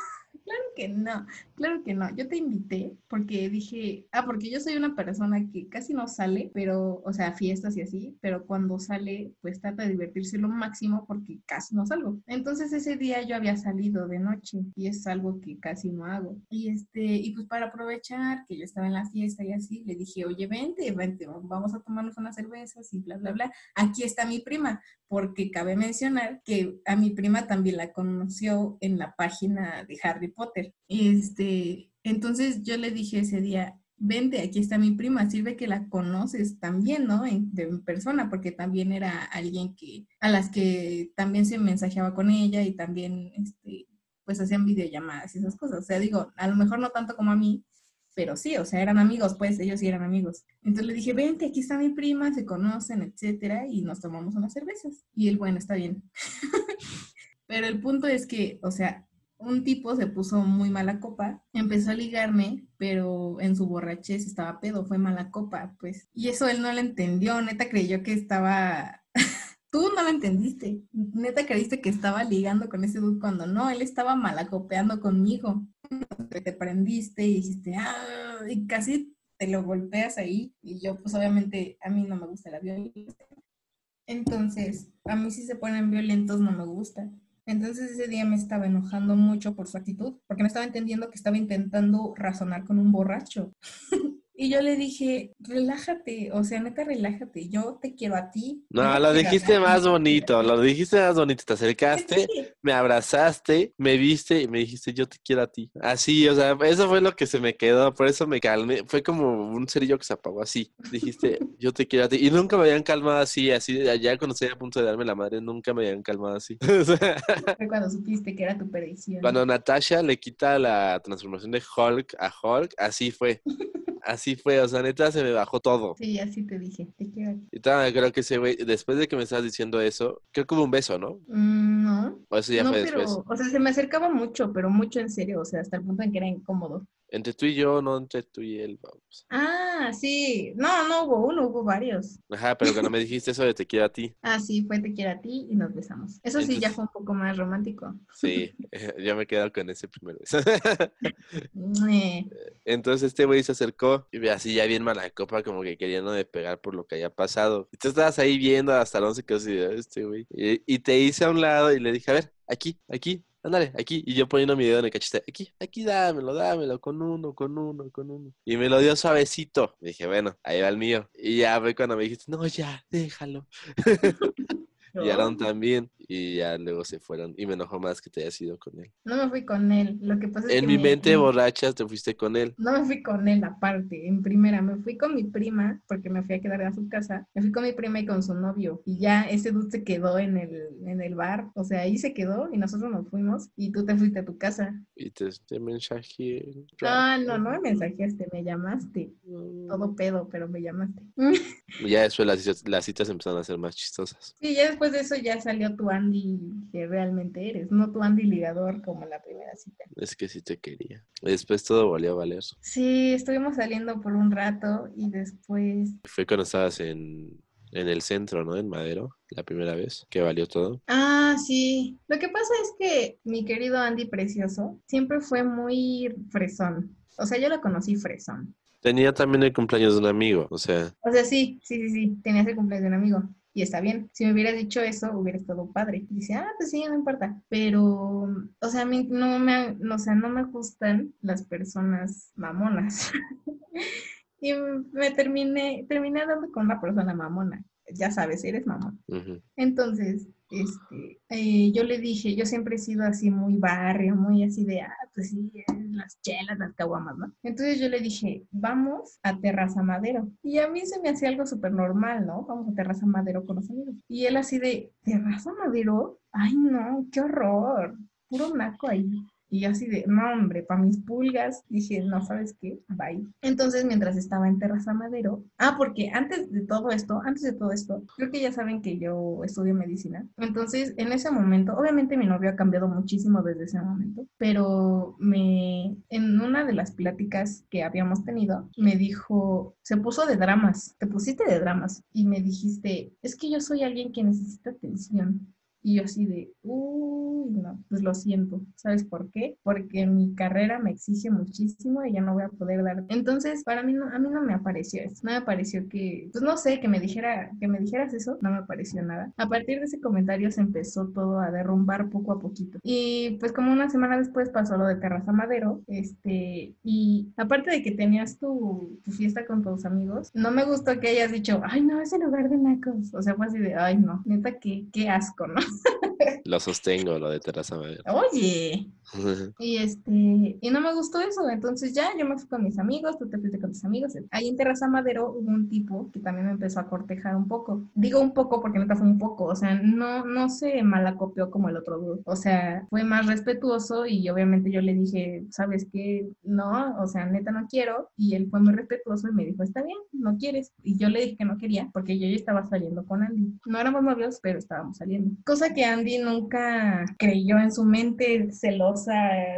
que no, claro que no. Yo te invité porque dije, ah, porque yo soy una persona que casi no sale, pero, o sea, fiestas y así, pero cuando sale, pues trata de divertirse lo máximo porque casi no salgo. Entonces ese día yo había salido de noche y es algo que casi no hago. Y este, y pues para aprovechar que yo estaba en la fiesta y así, le dije, oye, vente, vente, vamos a tomarnos unas cervezas y bla, bla, bla. Aquí está mi prima porque cabe mencionar que a mi prima también la conoció en la página de Harry Potter. Este, entonces yo le dije ese día, vente, aquí está mi prima, sirve que la conoces también, ¿no? En, de persona, porque también era alguien que, a las que también se mensajeaba con ella y también, este, pues hacían videollamadas y esas cosas. O sea, digo, a lo mejor no tanto como a mí, pero sí, o sea, eran amigos, pues ellos sí eran amigos. Entonces le dije, vente, aquí está mi prima, se conocen, etcétera, y nos tomamos unas cervezas. Y él, bueno, está bien. pero el punto es que, o sea, un tipo se puso muy mala copa, empezó a ligarme, pero en su borrachez estaba pedo, fue mala copa, pues. Y eso él no lo entendió, neta creyó que estaba... Tú no lo entendiste, neta creíste que estaba ligando con ese dude cuando no, él estaba malacopeando conmigo te prendiste y dijiste, ah, y casi te lo golpeas ahí. Y yo, pues obviamente, a mí no me gusta la violencia. Entonces, a mí si se ponen violentos no me gusta. Entonces ese día me estaba enojando mucho por su actitud, porque no estaba entendiendo que estaba intentando razonar con un borracho. y yo le dije, relájate, o sea, neta, relájate, yo te quiero a ti. No, lo a dijiste nadie". más bonito, lo dijiste más bonito. Te acercaste, Sí, me abrazaste, me viste y me dijiste, yo te quiero a ti. Así, o sea, eso fue lo que se me quedó, por eso me calmé. Fue como un cerillo que se apagó así. Dijiste, yo te quiero a ti. Y nunca me habían calmado así, así, ya cuando estoy a punto de darme la madre, nunca me habían calmado así. Fue cuando supiste que era tu perdición. cuando Natasha le quita la transformación de Hulk a Hulk, así fue. Así fue, o sea, neta se me bajó todo. Sí, así te dije, te quiero. Y todavía creo que ese güey, después de que me estabas diciendo eso, creo que hubo un beso, ¿no? Mm, no, O eso ya no, fue pero, después. o sea, se me acercaba mucho, pero mucho en serio, o sea, hasta el punto en que era incómodo. Entre tú y yo, no entre tú y él, vamos. Ah, sí. No, no hubo uno, hubo varios. Ajá, pero cuando me dijiste eso de te quiero a ti. Ah, sí, fue te quiero a ti y nos besamos. Eso sí ya fue un poco más romántico. Sí, yo me quedo con ese primero. Eh, Entonces este güey se acercó y así ya bien mala copa, como que queriendo de pegar por lo que haya pasado. Y tú estabas ahí viendo hasta el 11 que así, "Ah, este güey. Y, y te hice a un lado y le dije, a ver, aquí, aquí, ándale, aquí. Y yo poniendo mi dedo en el cachete, aquí, aquí, dámelo, dámelo, con uno, con uno, con uno. Y me lo dio suavecito. dije, bueno, ahí va el mío. Y ya fue cuando me dijiste, no, ya, déjalo. Y Aaron también. Y ya luego se fueron. Y me enojó más que te hayas ido con él. No me fui con él. Lo que pasa es En que mi me- mente me- borracha te fuiste con él. No me fui con él aparte, en primera, me fui con mi prima, porque me fui a quedar a su casa, me fui con mi prima y con su novio, y ya ese dude se quedó en el, en el bar, o sea, ahí se quedó y nosotros nos fuimos y tú te fuiste a tu casa. Y te, te mensajeé. Ah, no, no me mensajeaste, me llamaste, Mm. todo pedo, pero me llamaste. Y ya después las, las citas empezaron a ser más chistosas. Sí, ya después de eso ya salió tu Andy que realmente eres, no tu Andy ligador como la primera cita. Es que sí te quería. Después todo volvió a valer. Sí, estuvimos saliendo por un rato y después Fue cuando estabas en, en el centro, ¿no? En Madero, la primera vez, que valió todo. Ah, sí. Lo que pasa es que mi querido Andy Precioso siempre fue muy fresón. O sea, yo lo conocí fresón. Tenía también el cumpleaños de un amigo, o sea, O sea, sí, sí, sí, sí. Tenía ese cumpleaños de un amigo. Y está bien. Si me hubieras dicho eso, hubiera estado padre. Y dice, ah, pues sí, no importa. Pero, o sea, a mí no me, o sea, no me gustan las personas mamonas. y me terminé, terminé dando con una persona mamona. Ya sabes, eres mamón. Entonces, este, eh, yo le dije, yo siempre he sido así muy barrio, muy así de, ah, pues sí, eh, las chelas, las caguamas, ¿no? Entonces yo le dije, vamos a Terraza Madero. Y a mí se me hacía algo súper normal, ¿no? Vamos a Terraza Madero con los amigos. Y él así de, ¿Terraza Madero? Ay, no, qué horror, puro naco ahí. Y así de, no, hombre, para mis pulgas, dije, no, ¿sabes qué? Bye. Entonces, mientras estaba en Terraza Madero, ah, porque antes de todo esto, antes de todo esto, creo que ya saben que yo estudio medicina. Entonces, en ese momento, obviamente mi novio ha cambiado muchísimo desde ese momento, pero me, en una de las pláticas que habíamos tenido, me dijo, se puso de dramas, te pusiste de dramas y me dijiste, es que yo soy alguien que necesita atención. Y yo así de, uy, no, pues lo siento. ¿Sabes por qué? Porque mi carrera me exige muchísimo y ya no voy a poder dar. Entonces, para mí no, a mí no me apareció eso. No me pareció que, pues no sé, que me dijera, que me dijeras eso, no me pareció nada. A partir de ese comentario se empezó todo a derrumbar poco a poquito. Y pues como una semana después pasó lo de Terraza Madero, este, y aparte de que tenías tu, fiesta con tus amigos, no me gustó que hayas dicho, ay no, ese lugar de nacos. O sea, fue así de, ay no, neta, qué, qué asco, ¿no? Lo sostengo, lo de Madero. Oye, y este, y no me gustó eso, entonces ya yo me fui con mis amigos, tú te fuiste con tus amigos. Ahí en Terraza Madero hubo un tipo que también me empezó a cortejar un poco. Digo un poco porque neta fue un poco, o sea, no, no se malacopió como el otro dude. O sea, fue más respetuoso y obviamente yo le dije, ¿sabes qué? No, o sea, neta no quiero. Y él fue muy respetuoso y me dijo, está bien, no quieres. Y yo le dije que no quería porque yo ya estaba saliendo con Andy. No éramos novios, pero estábamos saliendo. Cosa que Andy nunca creyó en su mente celosa,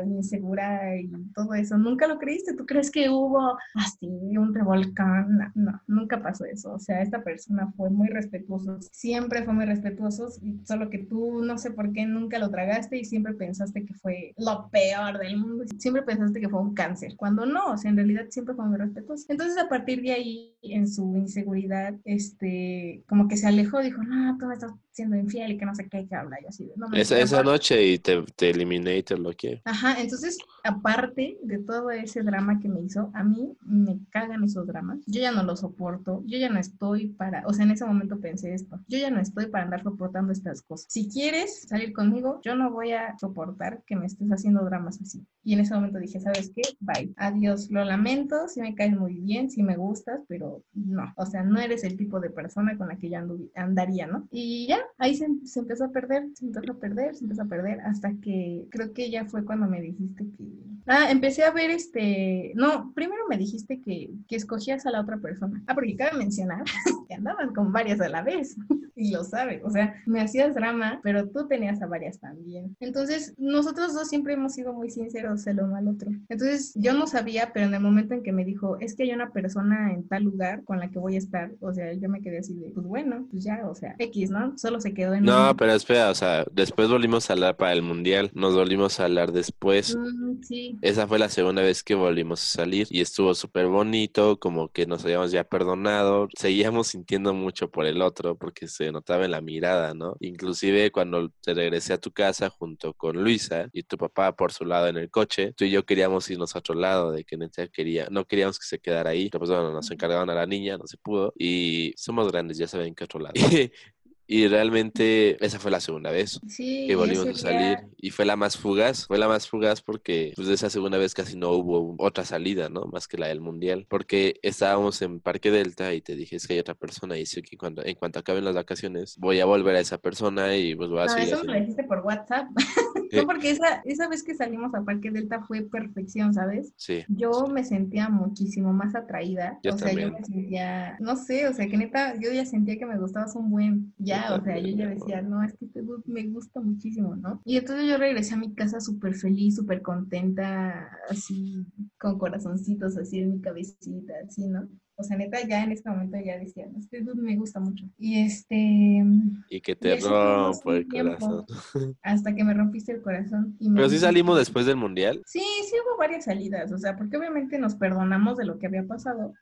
insegura y todo eso. Nunca lo creíste. ¿Tú crees que hubo así un revolcán? No, nunca pasó eso. O sea, esta persona fue muy respetuoso. Siempre fue muy respetuoso, solo que tú no sé por qué nunca lo tragaste y siempre pensaste que fue lo peor del mundo. Siempre pensaste que fue un cáncer, cuando no, o sea, en realidad siempre fue muy respetuoso. Entonces, a partir de ahí, en su inseguridad, este, como que se alejó, dijo, no, me estás siendo infiel y que no sé qué, que habla. Así, no me Esa, esa noche y te, te eliminé y te bloqueé. Ajá, entonces, aparte de todo ese drama que me hizo, a mí me cagan esos dramas. Yo ya no los soporto, yo ya no estoy para, o sea, en ese momento pensé esto, yo ya no estoy para andar soportando estas cosas. Si quieres salir conmigo, yo no voy a soportar que me estés haciendo dramas así. Y en ese momento dije, ¿sabes qué? Bye. Adiós, lo lamento, si me caes muy bien, si me gustas, pero no, o sea, no eres el tipo de persona con la que yo andaría, ¿no? Y ya, ahí se, empezó a perder, se empezó a perder, se empezó a perder, hasta que creo que ya fue cuando me dijiste que... Ah, empecé a ver este... No, primero me dijiste que, que escogías a la otra persona. Ah, porque cabe mencionar que andabas con varias a la vez. y lo sabes, o sea, me hacías drama, pero tú tenías a varias también. Entonces, nosotros dos siempre hemos sido muy sinceros el uno al otro. Entonces, yo no sabía, pero en el momento en que me dijo, es que hay una persona en tal lugar con la que voy a estar, o sea, yo me quedé así de, pues bueno, pues ya, o sea, X, ¿no? Solo se quedó en... No, pero espera, o sea, después volvimos a hablar para el mundial, nos volvimos a hablar después. Mm, sí. Esa fue la segunda vez que volvimos a salir y estuvo súper bonito, como que nos habíamos ya perdonado, seguíamos sintiendo mucho por el otro porque se notaba en la mirada, ¿no? Inclusive cuando te regresé a tu casa junto con Luisa y tu papá por su lado en el coche, tú y yo queríamos irnos a otro lado, de que neta quería, no queríamos que se quedara ahí, pero pues bueno, nos encargaron a la niña, no se pudo y somos grandes, ya saben que otro lado. Y realmente esa fue la segunda vez sí, que volvimos a salir. Y fue la más fugaz. Fue la más fugaz porque pues de esa segunda vez casi no hubo otra salida, ¿no? Más que la del mundial. Porque estábamos en Parque Delta y te dije es que hay otra persona y sé que cuando, en cuanto acaben las vacaciones voy a volver a esa persona y pues voy a no, seguir. Eso me lo dijiste por WhatsApp. no, porque esa, esa vez que salimos a Parque Delta fue perfección, ¿sabes? Sí. Yo me sentía muchísimo más atraída. Yo o sea, también. yo me sentía, no sé, o sea, que neta, yo ya sentía que me gustabas un buen. Ya, O sea, yo ya decía, no, es que me gusta muchísimo, ¿no? Y entonces yo regresé a mi casa súper feliz, súper contenta, así, con corazoncitos así en mi cabecita, así, ¿no? O sea, neta, ya en este momento ya decía, "No, este dude me gusta mucho. Y este, Y que te rompo el corazón. hasta que me rompiste el corazón. Y me Pero sí salimos después del mundial. Sí, sí hubo varias salidas, o sea, porque obviamente nos perdonamos de lo que había pasado.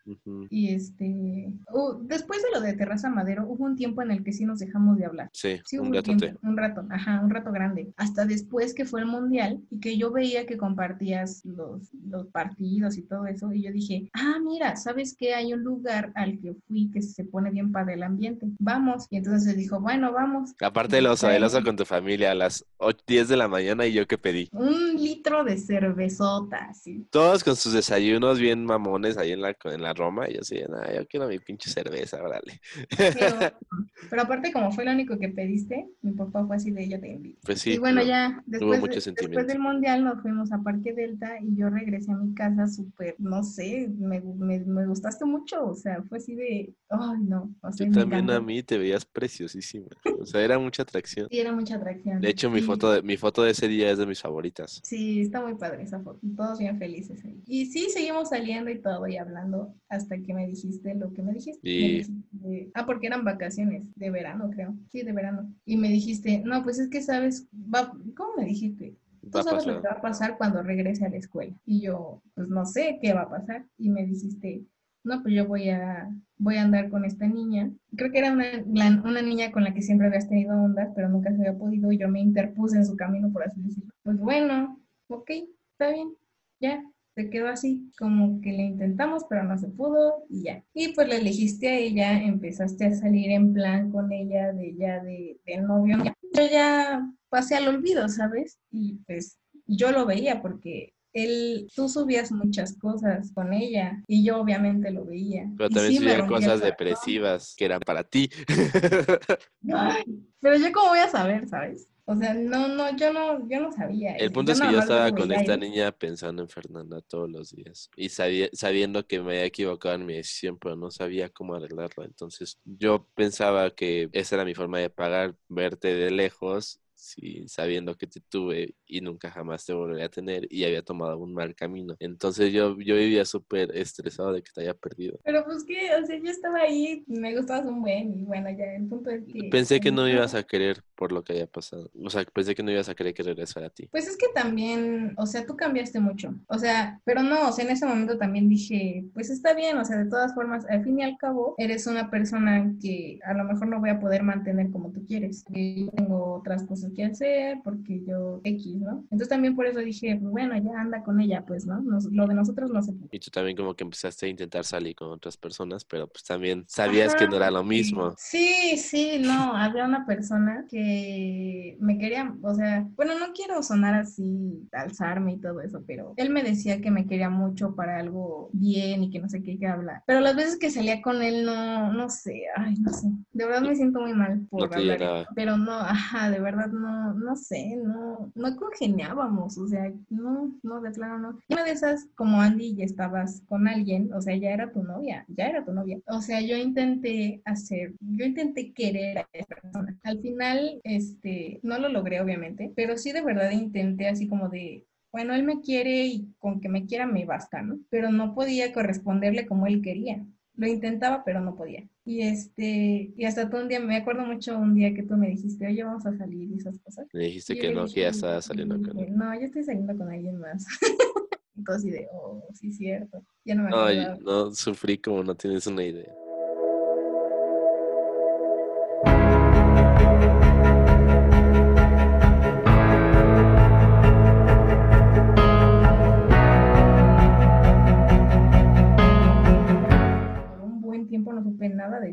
Y este, uh, después de lo de Terraza Madero, hubo un tiempo en el que sí nos dejamos de hablar. Sí, Sí, un tiempo, un rato, ajá, un rato grande. Hasta después que fue el mundial y que yo veía que compartías los, los partidos y todo eso. Y yo dije, ah, mira, ¿sabes qué? Hay un lugar al que fui que se pone bien para el ambiente. Vamos. Y entonces él dijo, bueno, vamos. Aparte el oso, el oso con tu familia a las 8, 10 de la mañana y yo que pedí. Un litro de cervezota, así. Todos con sus desayunos bien mamones ahí en la, en la Roma y yo así, "Nah, yo quiero mi pinche cerveza, órale. Pero, pero aparte, como fue lo único que pediste, mi papá fue así de yo te invito. Pues sí. y bueno, no, ya después, mucho de- sentimiento. después del mundial nos fuimos a Parque Delta y yo regresé a mi casa súper, no sé, me, me, me gustaste mucho, o sea, fue así de, ay no, o sea, me también a mí te veías preciosísima. O sea, era mucha atracción. Sí, era mucha atracción. De hecho, mi Sí. foto de, mi foto de ese día es de mis favoritas. Sí, está muy padre esa foto. Todos bien felices ahí. Y sí, seguimos saliendo y todo y hablando hasta que me dijiste lo que me dijiste. Me Y- dijiste- ah, porque eran vacaciones de verano, creo. Sí, de verano. Y me dijiste, no, pues es que sabes, va, ¿cómo me dijiste? Tú sabes lo que va a pasar cuando regrese a la escuela. Y yo, pues no sé qué va a pasar. Y me dijiste, no, pues yo voy a, voy a andar con esta niña. Creo que era una, una niña con la que siempre habías tenido ondas, pero nunca se había podido. Y yo me interpuse en su camino, por así decirlo. Pues bueno, ok, está bien, ya. Se quedó así, como que le intentamos, pero no se pudo y ya. Y pues la elegiste a ella, empezaste a salir en plan con ella de ya de, de novio. Yo ya pasé al olvido, ¿sabes? Y pues yo lo veía porque él, tú subías muchas cosas con ella y yo obviamente lo veía. Pero Y también sí subía cosas depresivas que eran para ti. Ay, pero yo cómo voy a saber, ¿sabes? O sea, no, no, yo no, yo no sabía. El punto es que yo estaba con esta niña pensando en Fernanda todos los días y sabía, sabiendo que me había equivocado en mi decisión, pero no sabía cómo arreglarla. Entonces yo pensaba que esa era mi forma de pagar, verte de lejos, sí, sabiendo que te tuve y nunca jamás te volvería a tener y había tomado un mal camino. Entonces yo, yo vivía súper estresado de que te haya perdido. Pero pues que, o sea, yo estaba ahí, me gustabas un buen y bueno, ya el punto es que... Pensé que no ibas a querer por lo que había pasado. O sea, pensé que no ibas a querer que regresara a ti. Pues es que también, o sea, tú cambiaste mucho. O sea, pero no, o sea, en ese momento también dije, pues está bien, o sea, de todas formas, al fin y al cabo, eres una persona que a lo mejor no voy a poder mantener como tú quieres. Que yo tengo otras cosas qué hacer, porque yo X, ¿no? Entonces también por eso dije, pues, bueno, ya anda con ella, pues, ¿no? lo de nosotros no se puede. Y tú también como que empezaste a intentar salir con otras personas, pero pues también sabías que no era lo mismo. Sí, sí, no, había una persona que me quería, o sea, bueno, no quiero sonar así, alzarme y todo eso, pero él me decía que me quería mucho para algo bien y que no sé qué, que hablar. Pero las veces que salía con él, no, no sé, ay, no sé. De verdad me siento muy mal por hablar. Pero no, ajá, de verdad no, no sé, no, no congeniábamos, o sea, no, no, de plano no. Una de esas, como Andy, ya estabas con alguien, o sea, ya era tu novia, ya era tu novia. O sea, yo intenté hacer, yo intenté querer a esa persona. Al final, este, no lo logré, obviamente, pero sí de verdad intenté así como de, bueno, él me quiere y con que me quiera me basta, ¿no? Pero no podía corresponderle como él quería. Lo intentaba, pero no podía. Y este, y hasta tú un día, me acuerdo mucho un día que tú me dijiste, oye, vamos a salir y esas cosas. Me dijiste que no, que ya estaba saliendo con él. No, yo estoy saliendo con alguien más. Entonces, de, oh, sí, cierto. Ya no me acuerdo. No, no, sufrí como no tienes una idea.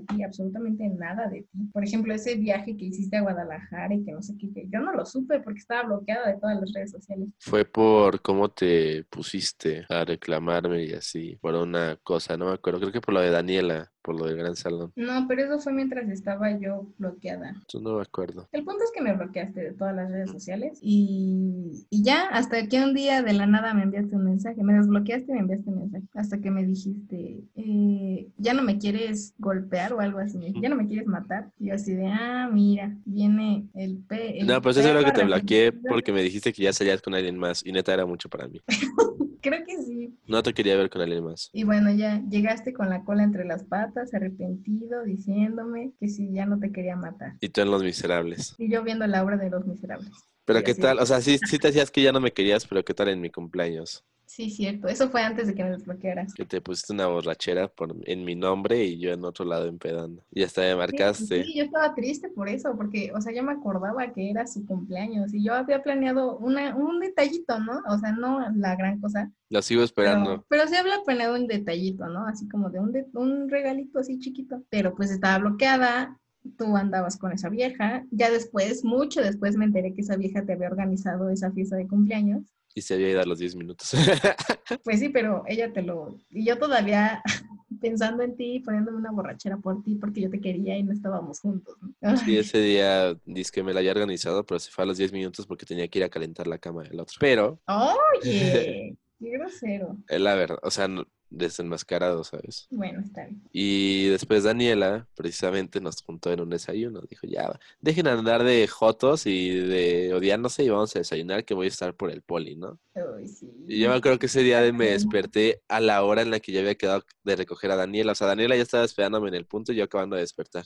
Ti, absolutamente nada de ti. Por ejemplo, ese viaje que hiciste a Guadalajara y que no sé qué, yo no lo supe porque estaba bloqueada de todas las redes sociales. Fue por cómo te pusiste a reclamarme y así, por una cosa, no me acuerdo, creo que por lo de Daniela por lo del gran salón. No, pero eso fue mientras estaba yo bloqueada. Yo no me acuerdo. El punto es que me bloqueaste de todas las redes sociales y, y ya, hasta que un día de la nada me enviaste un mensaje, me desbloqueaste y me enviaste un mensaje, hasta que me dijiste, eh, ya no me quieres golpear o algo así, ya no me quieres matar. Y yo así de, ah, mira, viene el P. no, pues eso es lo que te bloqueé porque me dijiste que ya salías con alguien más y neta era mucho para mí. Creo que sí. No te quería ver con alguien más. Y bueno, ya llegaste con la cola entre las patas, arrepentido, diciéndome que si ya no te quería matar. Y tú en Los Miserables. Y yo viendo la obra de Los Miserables. Pero qué tal, o sea, sí, sí te decías que ya no me querías, pero qué tal en mi cumpleaños. Sí, cierto. Eso fue antes de que me desbloquearas. Que te pusiste una borrachera por, en mi nombre y yo en otro lado empedando. Y hasta me marcaste. Sí, yo estaba triste por eso, porque, o sea, yo me acordaba que era su cumpleaños y yo había planeado una, un detallito, ¿no? O sea, no la gran cosa. Lo sigo esperando. Pero, sí había planeado un detallito, ¿no? Así como de un, un regalito así chiquito. Pero pues estaba bloqueada, tú andabas con esa vieja. Ya después, mucho después, me enteré que esa vieja te había organizado esa fiesta de cumpleaños. Y se había ido a los 10 minutos. pues sí, pero ella te lo... Y yo todavía pensando en ti, poniéndome una borrachera por ti, porque yo te quería y no estábamos juntos. Sí, ese día dice que me la había organizado, pero se fue a los 10 minutos porque tenía que ir a calentar la cama del otro. Pero... Oye, qué grosero. Es la verdad, o sea, desenmascarado, ¿sabes? Bueno, está bien. Y después Daniela, precisamente, nos juntó en un desayuno. Dijo, ya, dejen andar de jotos y de odiándose y vamos a desayunar que voy a estar por el poli, ¿no? sí. Y yo me acuerdo que ese día me desperté a la hora en la que ya había quedado de recoger a Daniela. O sea, Daniela ya estaba esperándome en el punto y yo acabando de despertar.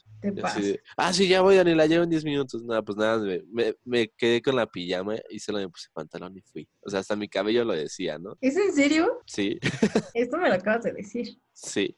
ah, sí, ya voy, Daniela, llevo en 10 minutos. Nada, pues nada, me, me, quedé con la pijama y solo me puse pantalón y fui. O sea, hasta mi cabello lo decía, ¿no? ¿Es en serio? Sí. Esto me lo acabas de decir. Sí.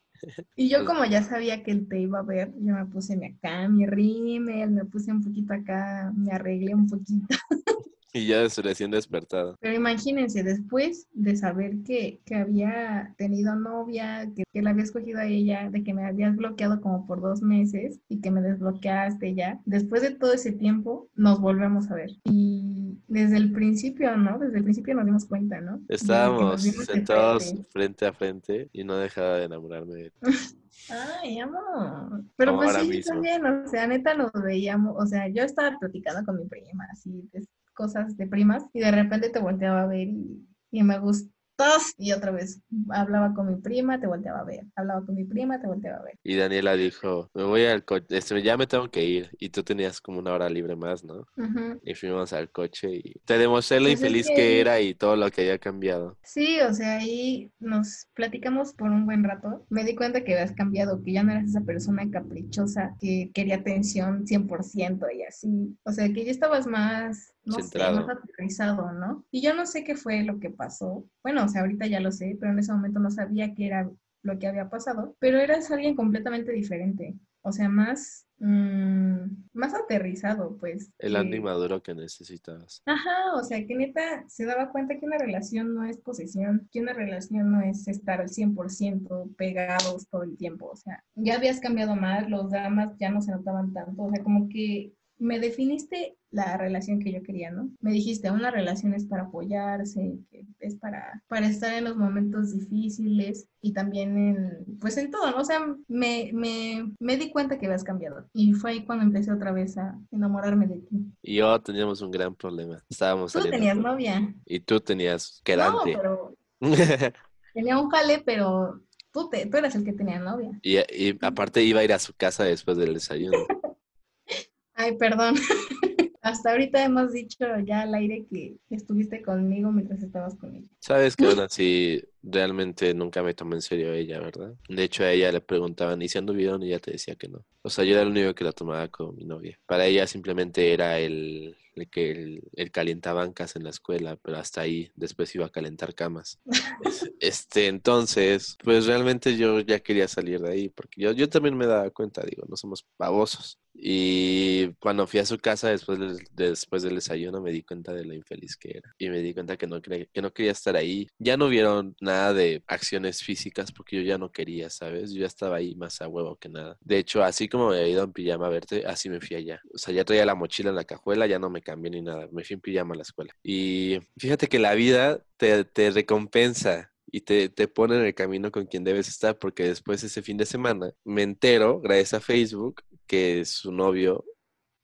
Y yo como ya sabía que él te iba a ver, yo me puse acá mi rímel, me puse un poquito acá, me arreglé un poquito. Y ya recién despertado. Pero imagínense, después de saber que, que había tenido novia, que, que, la había escogido a ella, de que me habías bloqueado como por dos meses y que me desbloqueaste ya, después de todo ese tiempo nos volvemos a ver. Y desde el principio, ¿no? Desde el principio nos dimos cuenta, ¿no? Estábamos sentados frente a frente y no dejaba de enamorarme de ti. Ay, amor. Pero pues sí, también, o sea, neta nos veíamos, o sea, yo estaba platicando con mi prima, así, cosas de primas, y de repente te volteaba a ver y, y me gustó y otra vez hablaba con mi prima, te volteaba a ver. Hablaba con mi prima, te volteaba a ver. Y Daniela dijo, me voy al coche, este, ya me tengo que ir. Y tú tenías como una hora libre más, ¿no? Y fuimos al coche y te demostré lo pues infeliz que... era y todo lo que había cambiado. Sí, o sea, ahí nos platicamos por un buen rato. Me di cuenta que habías cambiado, que ya no eras esa persona caprichosa que quería atención 100% y así. O sea, que ya estabas más no Centrado. sé, más aterrizado, ¿no? Y yo no sé qué fue lo que pasó. Bueno, o sea, ahorita ya lo sé, pero en ese momento no sabía qué era lo que había pasado, pero eras alguien completamente diferente. O sea, más mm, más aterrizado, pues. El maduro que necesitabas. Ajá, o sea, que neta se daba cuenta que una relación no es posesión, que una relación no es estar al 100% pegados todo el tiempo, o sea, ya habías cambiado más, los dramas ya no se notaban tanto, o sea, como que me definiste la relación que yo quería, ¿no? Me dijiste, una relación es para apoyarse, es para, para estar en los momentos difíciles y también en, pues en todo, ¿no? O sea, me, me, me di cuenta que habías cambiado y fue ahí cuando empecé otra vez a enamorarme de ti. Y yo teníamos un gran problema. Estábamos Tú saliendo. tenías novia. Y tú tenías No, quedante. pero tenía un jale, pero tú, te, tú eras el que tenía novia. y, y aparte iba a ir a su casa después del desayuno. Ay, perdón. Hasta ahorita hemos dicho ya al aire que estuviste conmigo mientras estabas con ella. Sabes que aún así realmente nunca me tomé en serio ella, ¿verdad? De hecho, a ella le preguntaban, ¿y si anduvieron? Y ella te decía que no. O sea, yo era el único que la tomaba como mi novia. Para ella simplemente era el, el que el, el calientabancas en la escuela, pero hasta ahí después iba a calentar camas. Este, entonces, pues realmente yo ya quería salir de ahí, porque yo, yo también me daba cuenta, digo, no somos babosos. Y cuando fui a su casa después después del desayuno me di cuenta de lo infeliz que era. Y me di cuenta que no, que no quería estar ahí. Ya no vieron nada de acciones físicas porque yo ya no quería, ¿sabes? Yo ya estaba ahí más a huevo que nada. De hecho, así como me había ido en pijama a verte, así me fui allá. O sea, ya traía la mochila en la cajuela, ya no me cambié ni nada. Me fui en pijama a la escuela. Y fíjate que la vida te, te recompensa y te, te pone en el camino con quien debes estar, porque después ese fin de semana me entero, gracias a Facebook, que su novio,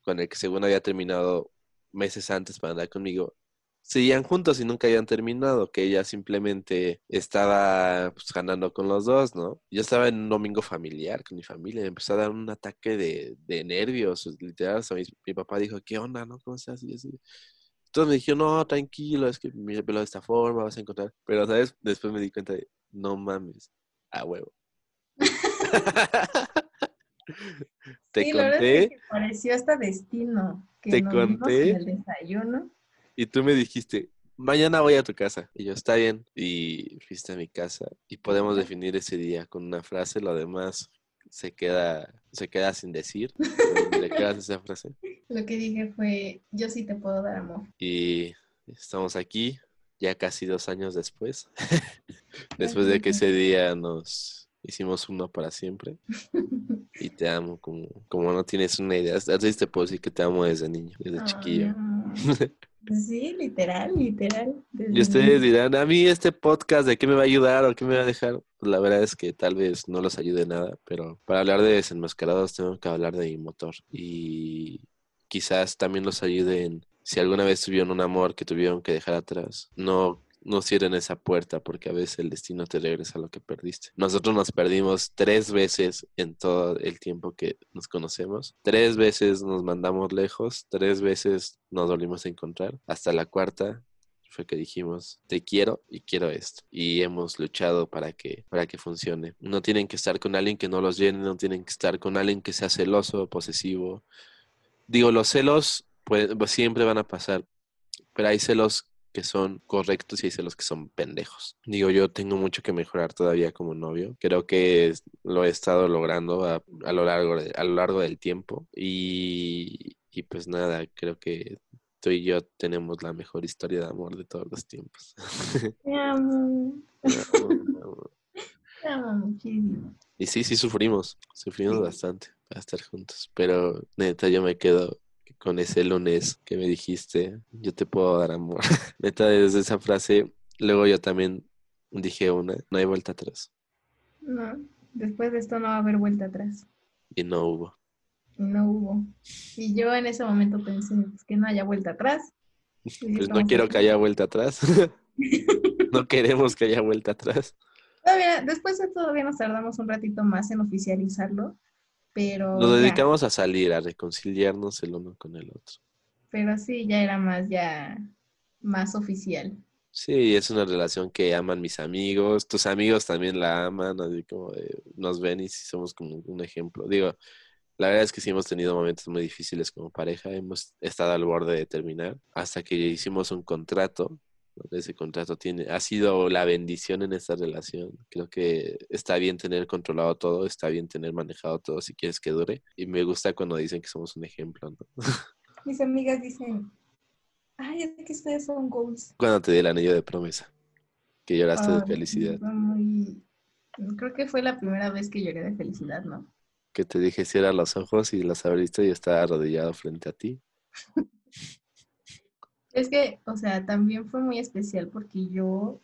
con el que según había terminado meses antes para andar conmigo, seguían juntos y nunca habían terminado, que ella simplemente estaba pues, ganando con los dos, ¿no? Yo estaba en un domingo familiar con mi familia y me empezó a dar un ataque de, de nervios, literal, o sea, mi, mi papá dijo, ¿qué onda, no? ¿Cómo estás? Y así. Entonces me dijeron, no, tranquilo, es que mira el pelo de esta forma, vas a encontrar. Pero, ¿sabes? Después me di cuenta de, no mames, a huevo. Te sí, es conté que pareció hasta destino. Que Te nos conté. en el desayuno. y tú me dijiste, mañana voy a tu casa. Y yo, está bien. Y fuiste a mi casa y podemos definir ese día con una frase, lo demás se queda, se queda sin decir. ¿Le quedas esa frase? Lo que dije fue, yo sí te puedo dar amor. Y estamos aquí, ya casi dos años después, después de que ese día nos hicimos uno para siempre. Y te amo como, como no tienes una idea. Así te puedo decir que te amo desde niño, desde chiquillo. amor. Sí, literal, literal. Y ustedes dirán, a mí este podcast, ¿de qué me va a ayudar o qué me va a dejar? Pues la verdad es que tal vez no los ayude nada, pero para hablar de desenmascarados tengo que hablar de mi motor. Y quizás también los ayuden si alguna vez tuvieron un amor que tuvieron que dejar atrás. No, no cierren esa puerta porque a veces el destino te regresa lo que perdiste. Nosotros nos perdimos tres veces en todo el tiempo que nos conocemos. Tres veces nos mandamos lejos, tres veces nos volvimos a encontrar. Hasta la cuarta fue que dijimos, te quiero y quiero esto. Y hemos luchado para que, para que funcione. No tienen que estar con alguien que no los llene, no tienen que estar con alguien que sea celoso, posesivo. Digo, los celos pues, pues, siempre van a pasar, pero hay celos que son correctos y hay celos que son pendejos. Digo, yo tengo mucho que mejorar todavía como novio. Creo que es- lo he estado logrando a, a lo, largo de- a lo largo del tiempo. Y, y pues nada, creo que tú y yo tenemos la mejor historia de amor de todos los tiempos. Te amo, te amo muchísimo. Y sí, sí sufrimos, sufrimos Sí. bastante para estar juntos, pero neta yo me quedo con ese lunes que me dijiste, yo te puedo dar amor. neta, desde esa frase, luego yo también dije una, no hay vuelta atrás, No, después de esto no va a haber vuelta atrás. y no hubo. Y no hubo. Y yo en ese momento pensé pues, que no haya vuelta atrás. Y Pues no quiero que haya vuelta atrás, no queremos que haya vuelta atrás. Todavía, después de todavía nos tardamos un ratito más en oficializarlo, pero Nos ya. dedicamos a salir, a reconciliarnos el uno con el otro. Pero sí, ya era más, ya más oficial. Sí, es una relación que aman mis amigos, tus amigos también la aman, así como de- nos ven y somos como un ejemplo. Digo, la verdad es que sí hemos tenido momentos muy difíciles como pareja, hemos estado al borde de terminar hasta que hicimos un contrato Ese contrato tiene, ha sido la bendición en esta relación. Creo que está bien tener controlado todo, está bien tener manejado todo si quieres que dure. Y me gusta cuando dicen que somos un ejemplo, ¿no? Mis amigas dicen, ay, es que ustedes son goals. Cuando te di el anillo de promesa, que lloraste de Ay, felicidad. muy- Creo que fue la primera vez que lloré de felicidad, ¿no? Que te dije cierra los ojos y los abriste y estaba arrodillado frente a ti. Es que, o sea, también fue muy especial porque yo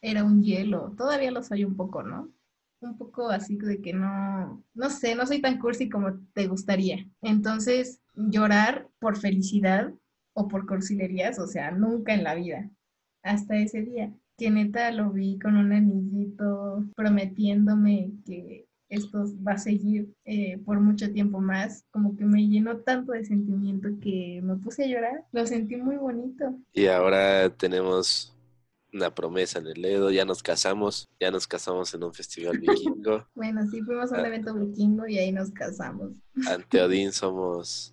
era un hielo. Todavía lo soy un poco, ¿no? Un poco así de que no, no sé, no soy tan cursi como te gustaría. Entonces, llorar por felicidad o por cursilerías, o sea, nunca en la vida. Hasta ese día, que neta lo vi con un anillito prometiéndome que esto va a seguir eh, por mucho tiempo más, como que me llenó tanto de sentimiento que me puse a llorar. Lo sentí muy bonito. Y ahora tenemos una promesa en el dedo, ya nos casamos, ya nos casamos en un festival vikingo. Bueno, sí, fuimos a un evento vikingo y ahí nos casamos, Ante Odín somos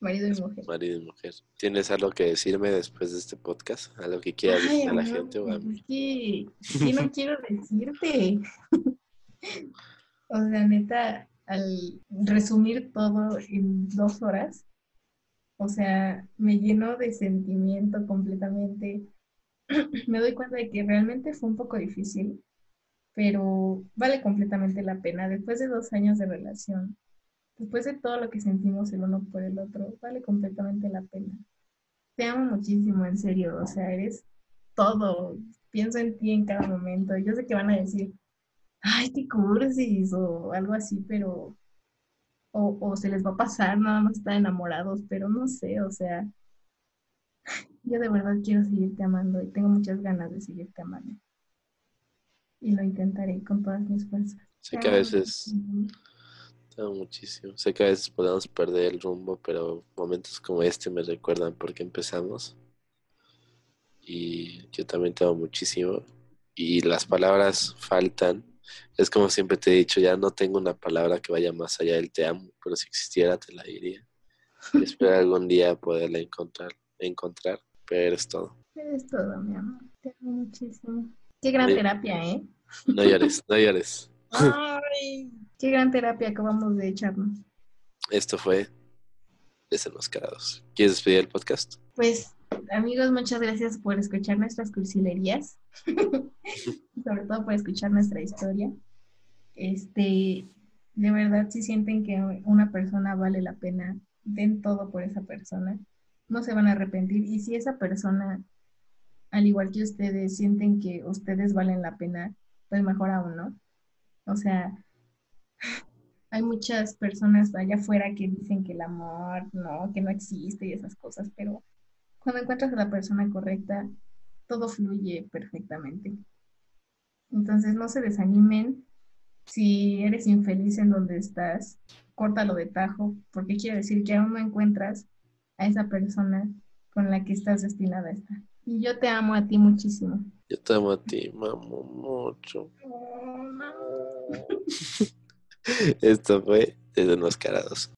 marido y mujer. marido y mujer. ¿Tienes algo que decirme después de este podcast? ¿Algo que quieras Ay, decir a la gente o a pues mí? es que, ¿qué no quiero decirte? O sea, neta, al resumir todo en dos horas, o sea, me llenó de sentimiento completamente. Me doy cuenta de que realmente fue un poco difícil, pero vale completamente la pena. Después de dos años de relación, después de todo lo que sentimos el uno por el otro, vale completamente la pena. Te amo muchísimo, en serio, o sea, eres todo. Pienso en ti en cada momento. Yo sé que van a decir, ay, qué cursis o algo así, pero, o, o se les va a pasar nada más estar enamorados, pero no sé, o sea, yo de verdad quiero seguirte amando y tengo muchas ganas de seguirte amando. Y lo intentaré con todas mis fuerzas. Sé Te que a veces, te amo muchísimo, sé que a veces podemos perder el rumbo, pero momentos como este me recuerdan por qué empezamos. Y yo también te amo muchísimo. Y las palabras faltan. Es como siempre te he dicho, ya no tengo una palabra que vaya más allá del te amo, pero si existiera te la diría. Y espero algún día poderla encontrar, encontrar, pero es todo. Eres todo, mi amor. Te amo muchísimo. Qué gran terapia, ¿eh? No llores, no llores. Ay, qué gran terapia acabamos de echarnos. Esto fue Desenmascarados. ¿Quieres despedir el podcast? Pues, amigos, muchas gracias por escuchar nuestras cursilerías. Sobre todo por escuchar nuestra historia. Este, de verdad, si sienten que una persona vale la pena, den todo por esa persona. No se van a arrepentir. Y si esa persona, al igual que ustedes, sienten que ustedes valen la pena, pues mejor aún, ¿no? O sea, hay muchas personas allá afuera que dicen que el amor, no, que no existe y esas cosas, pero cuando encuentras a la persona correcta, todo fluye perfectamente. Entonces no se desanimen. Si eres infeliz en donde estás, córtalo de tajo, porque quiere decir que aún no encuentras a esa persona con la que estás destinada a estar. Y yo te amo a ti muchísimo. Yo te amo a ti, mamo mucho. Esto fue Desenmascarados.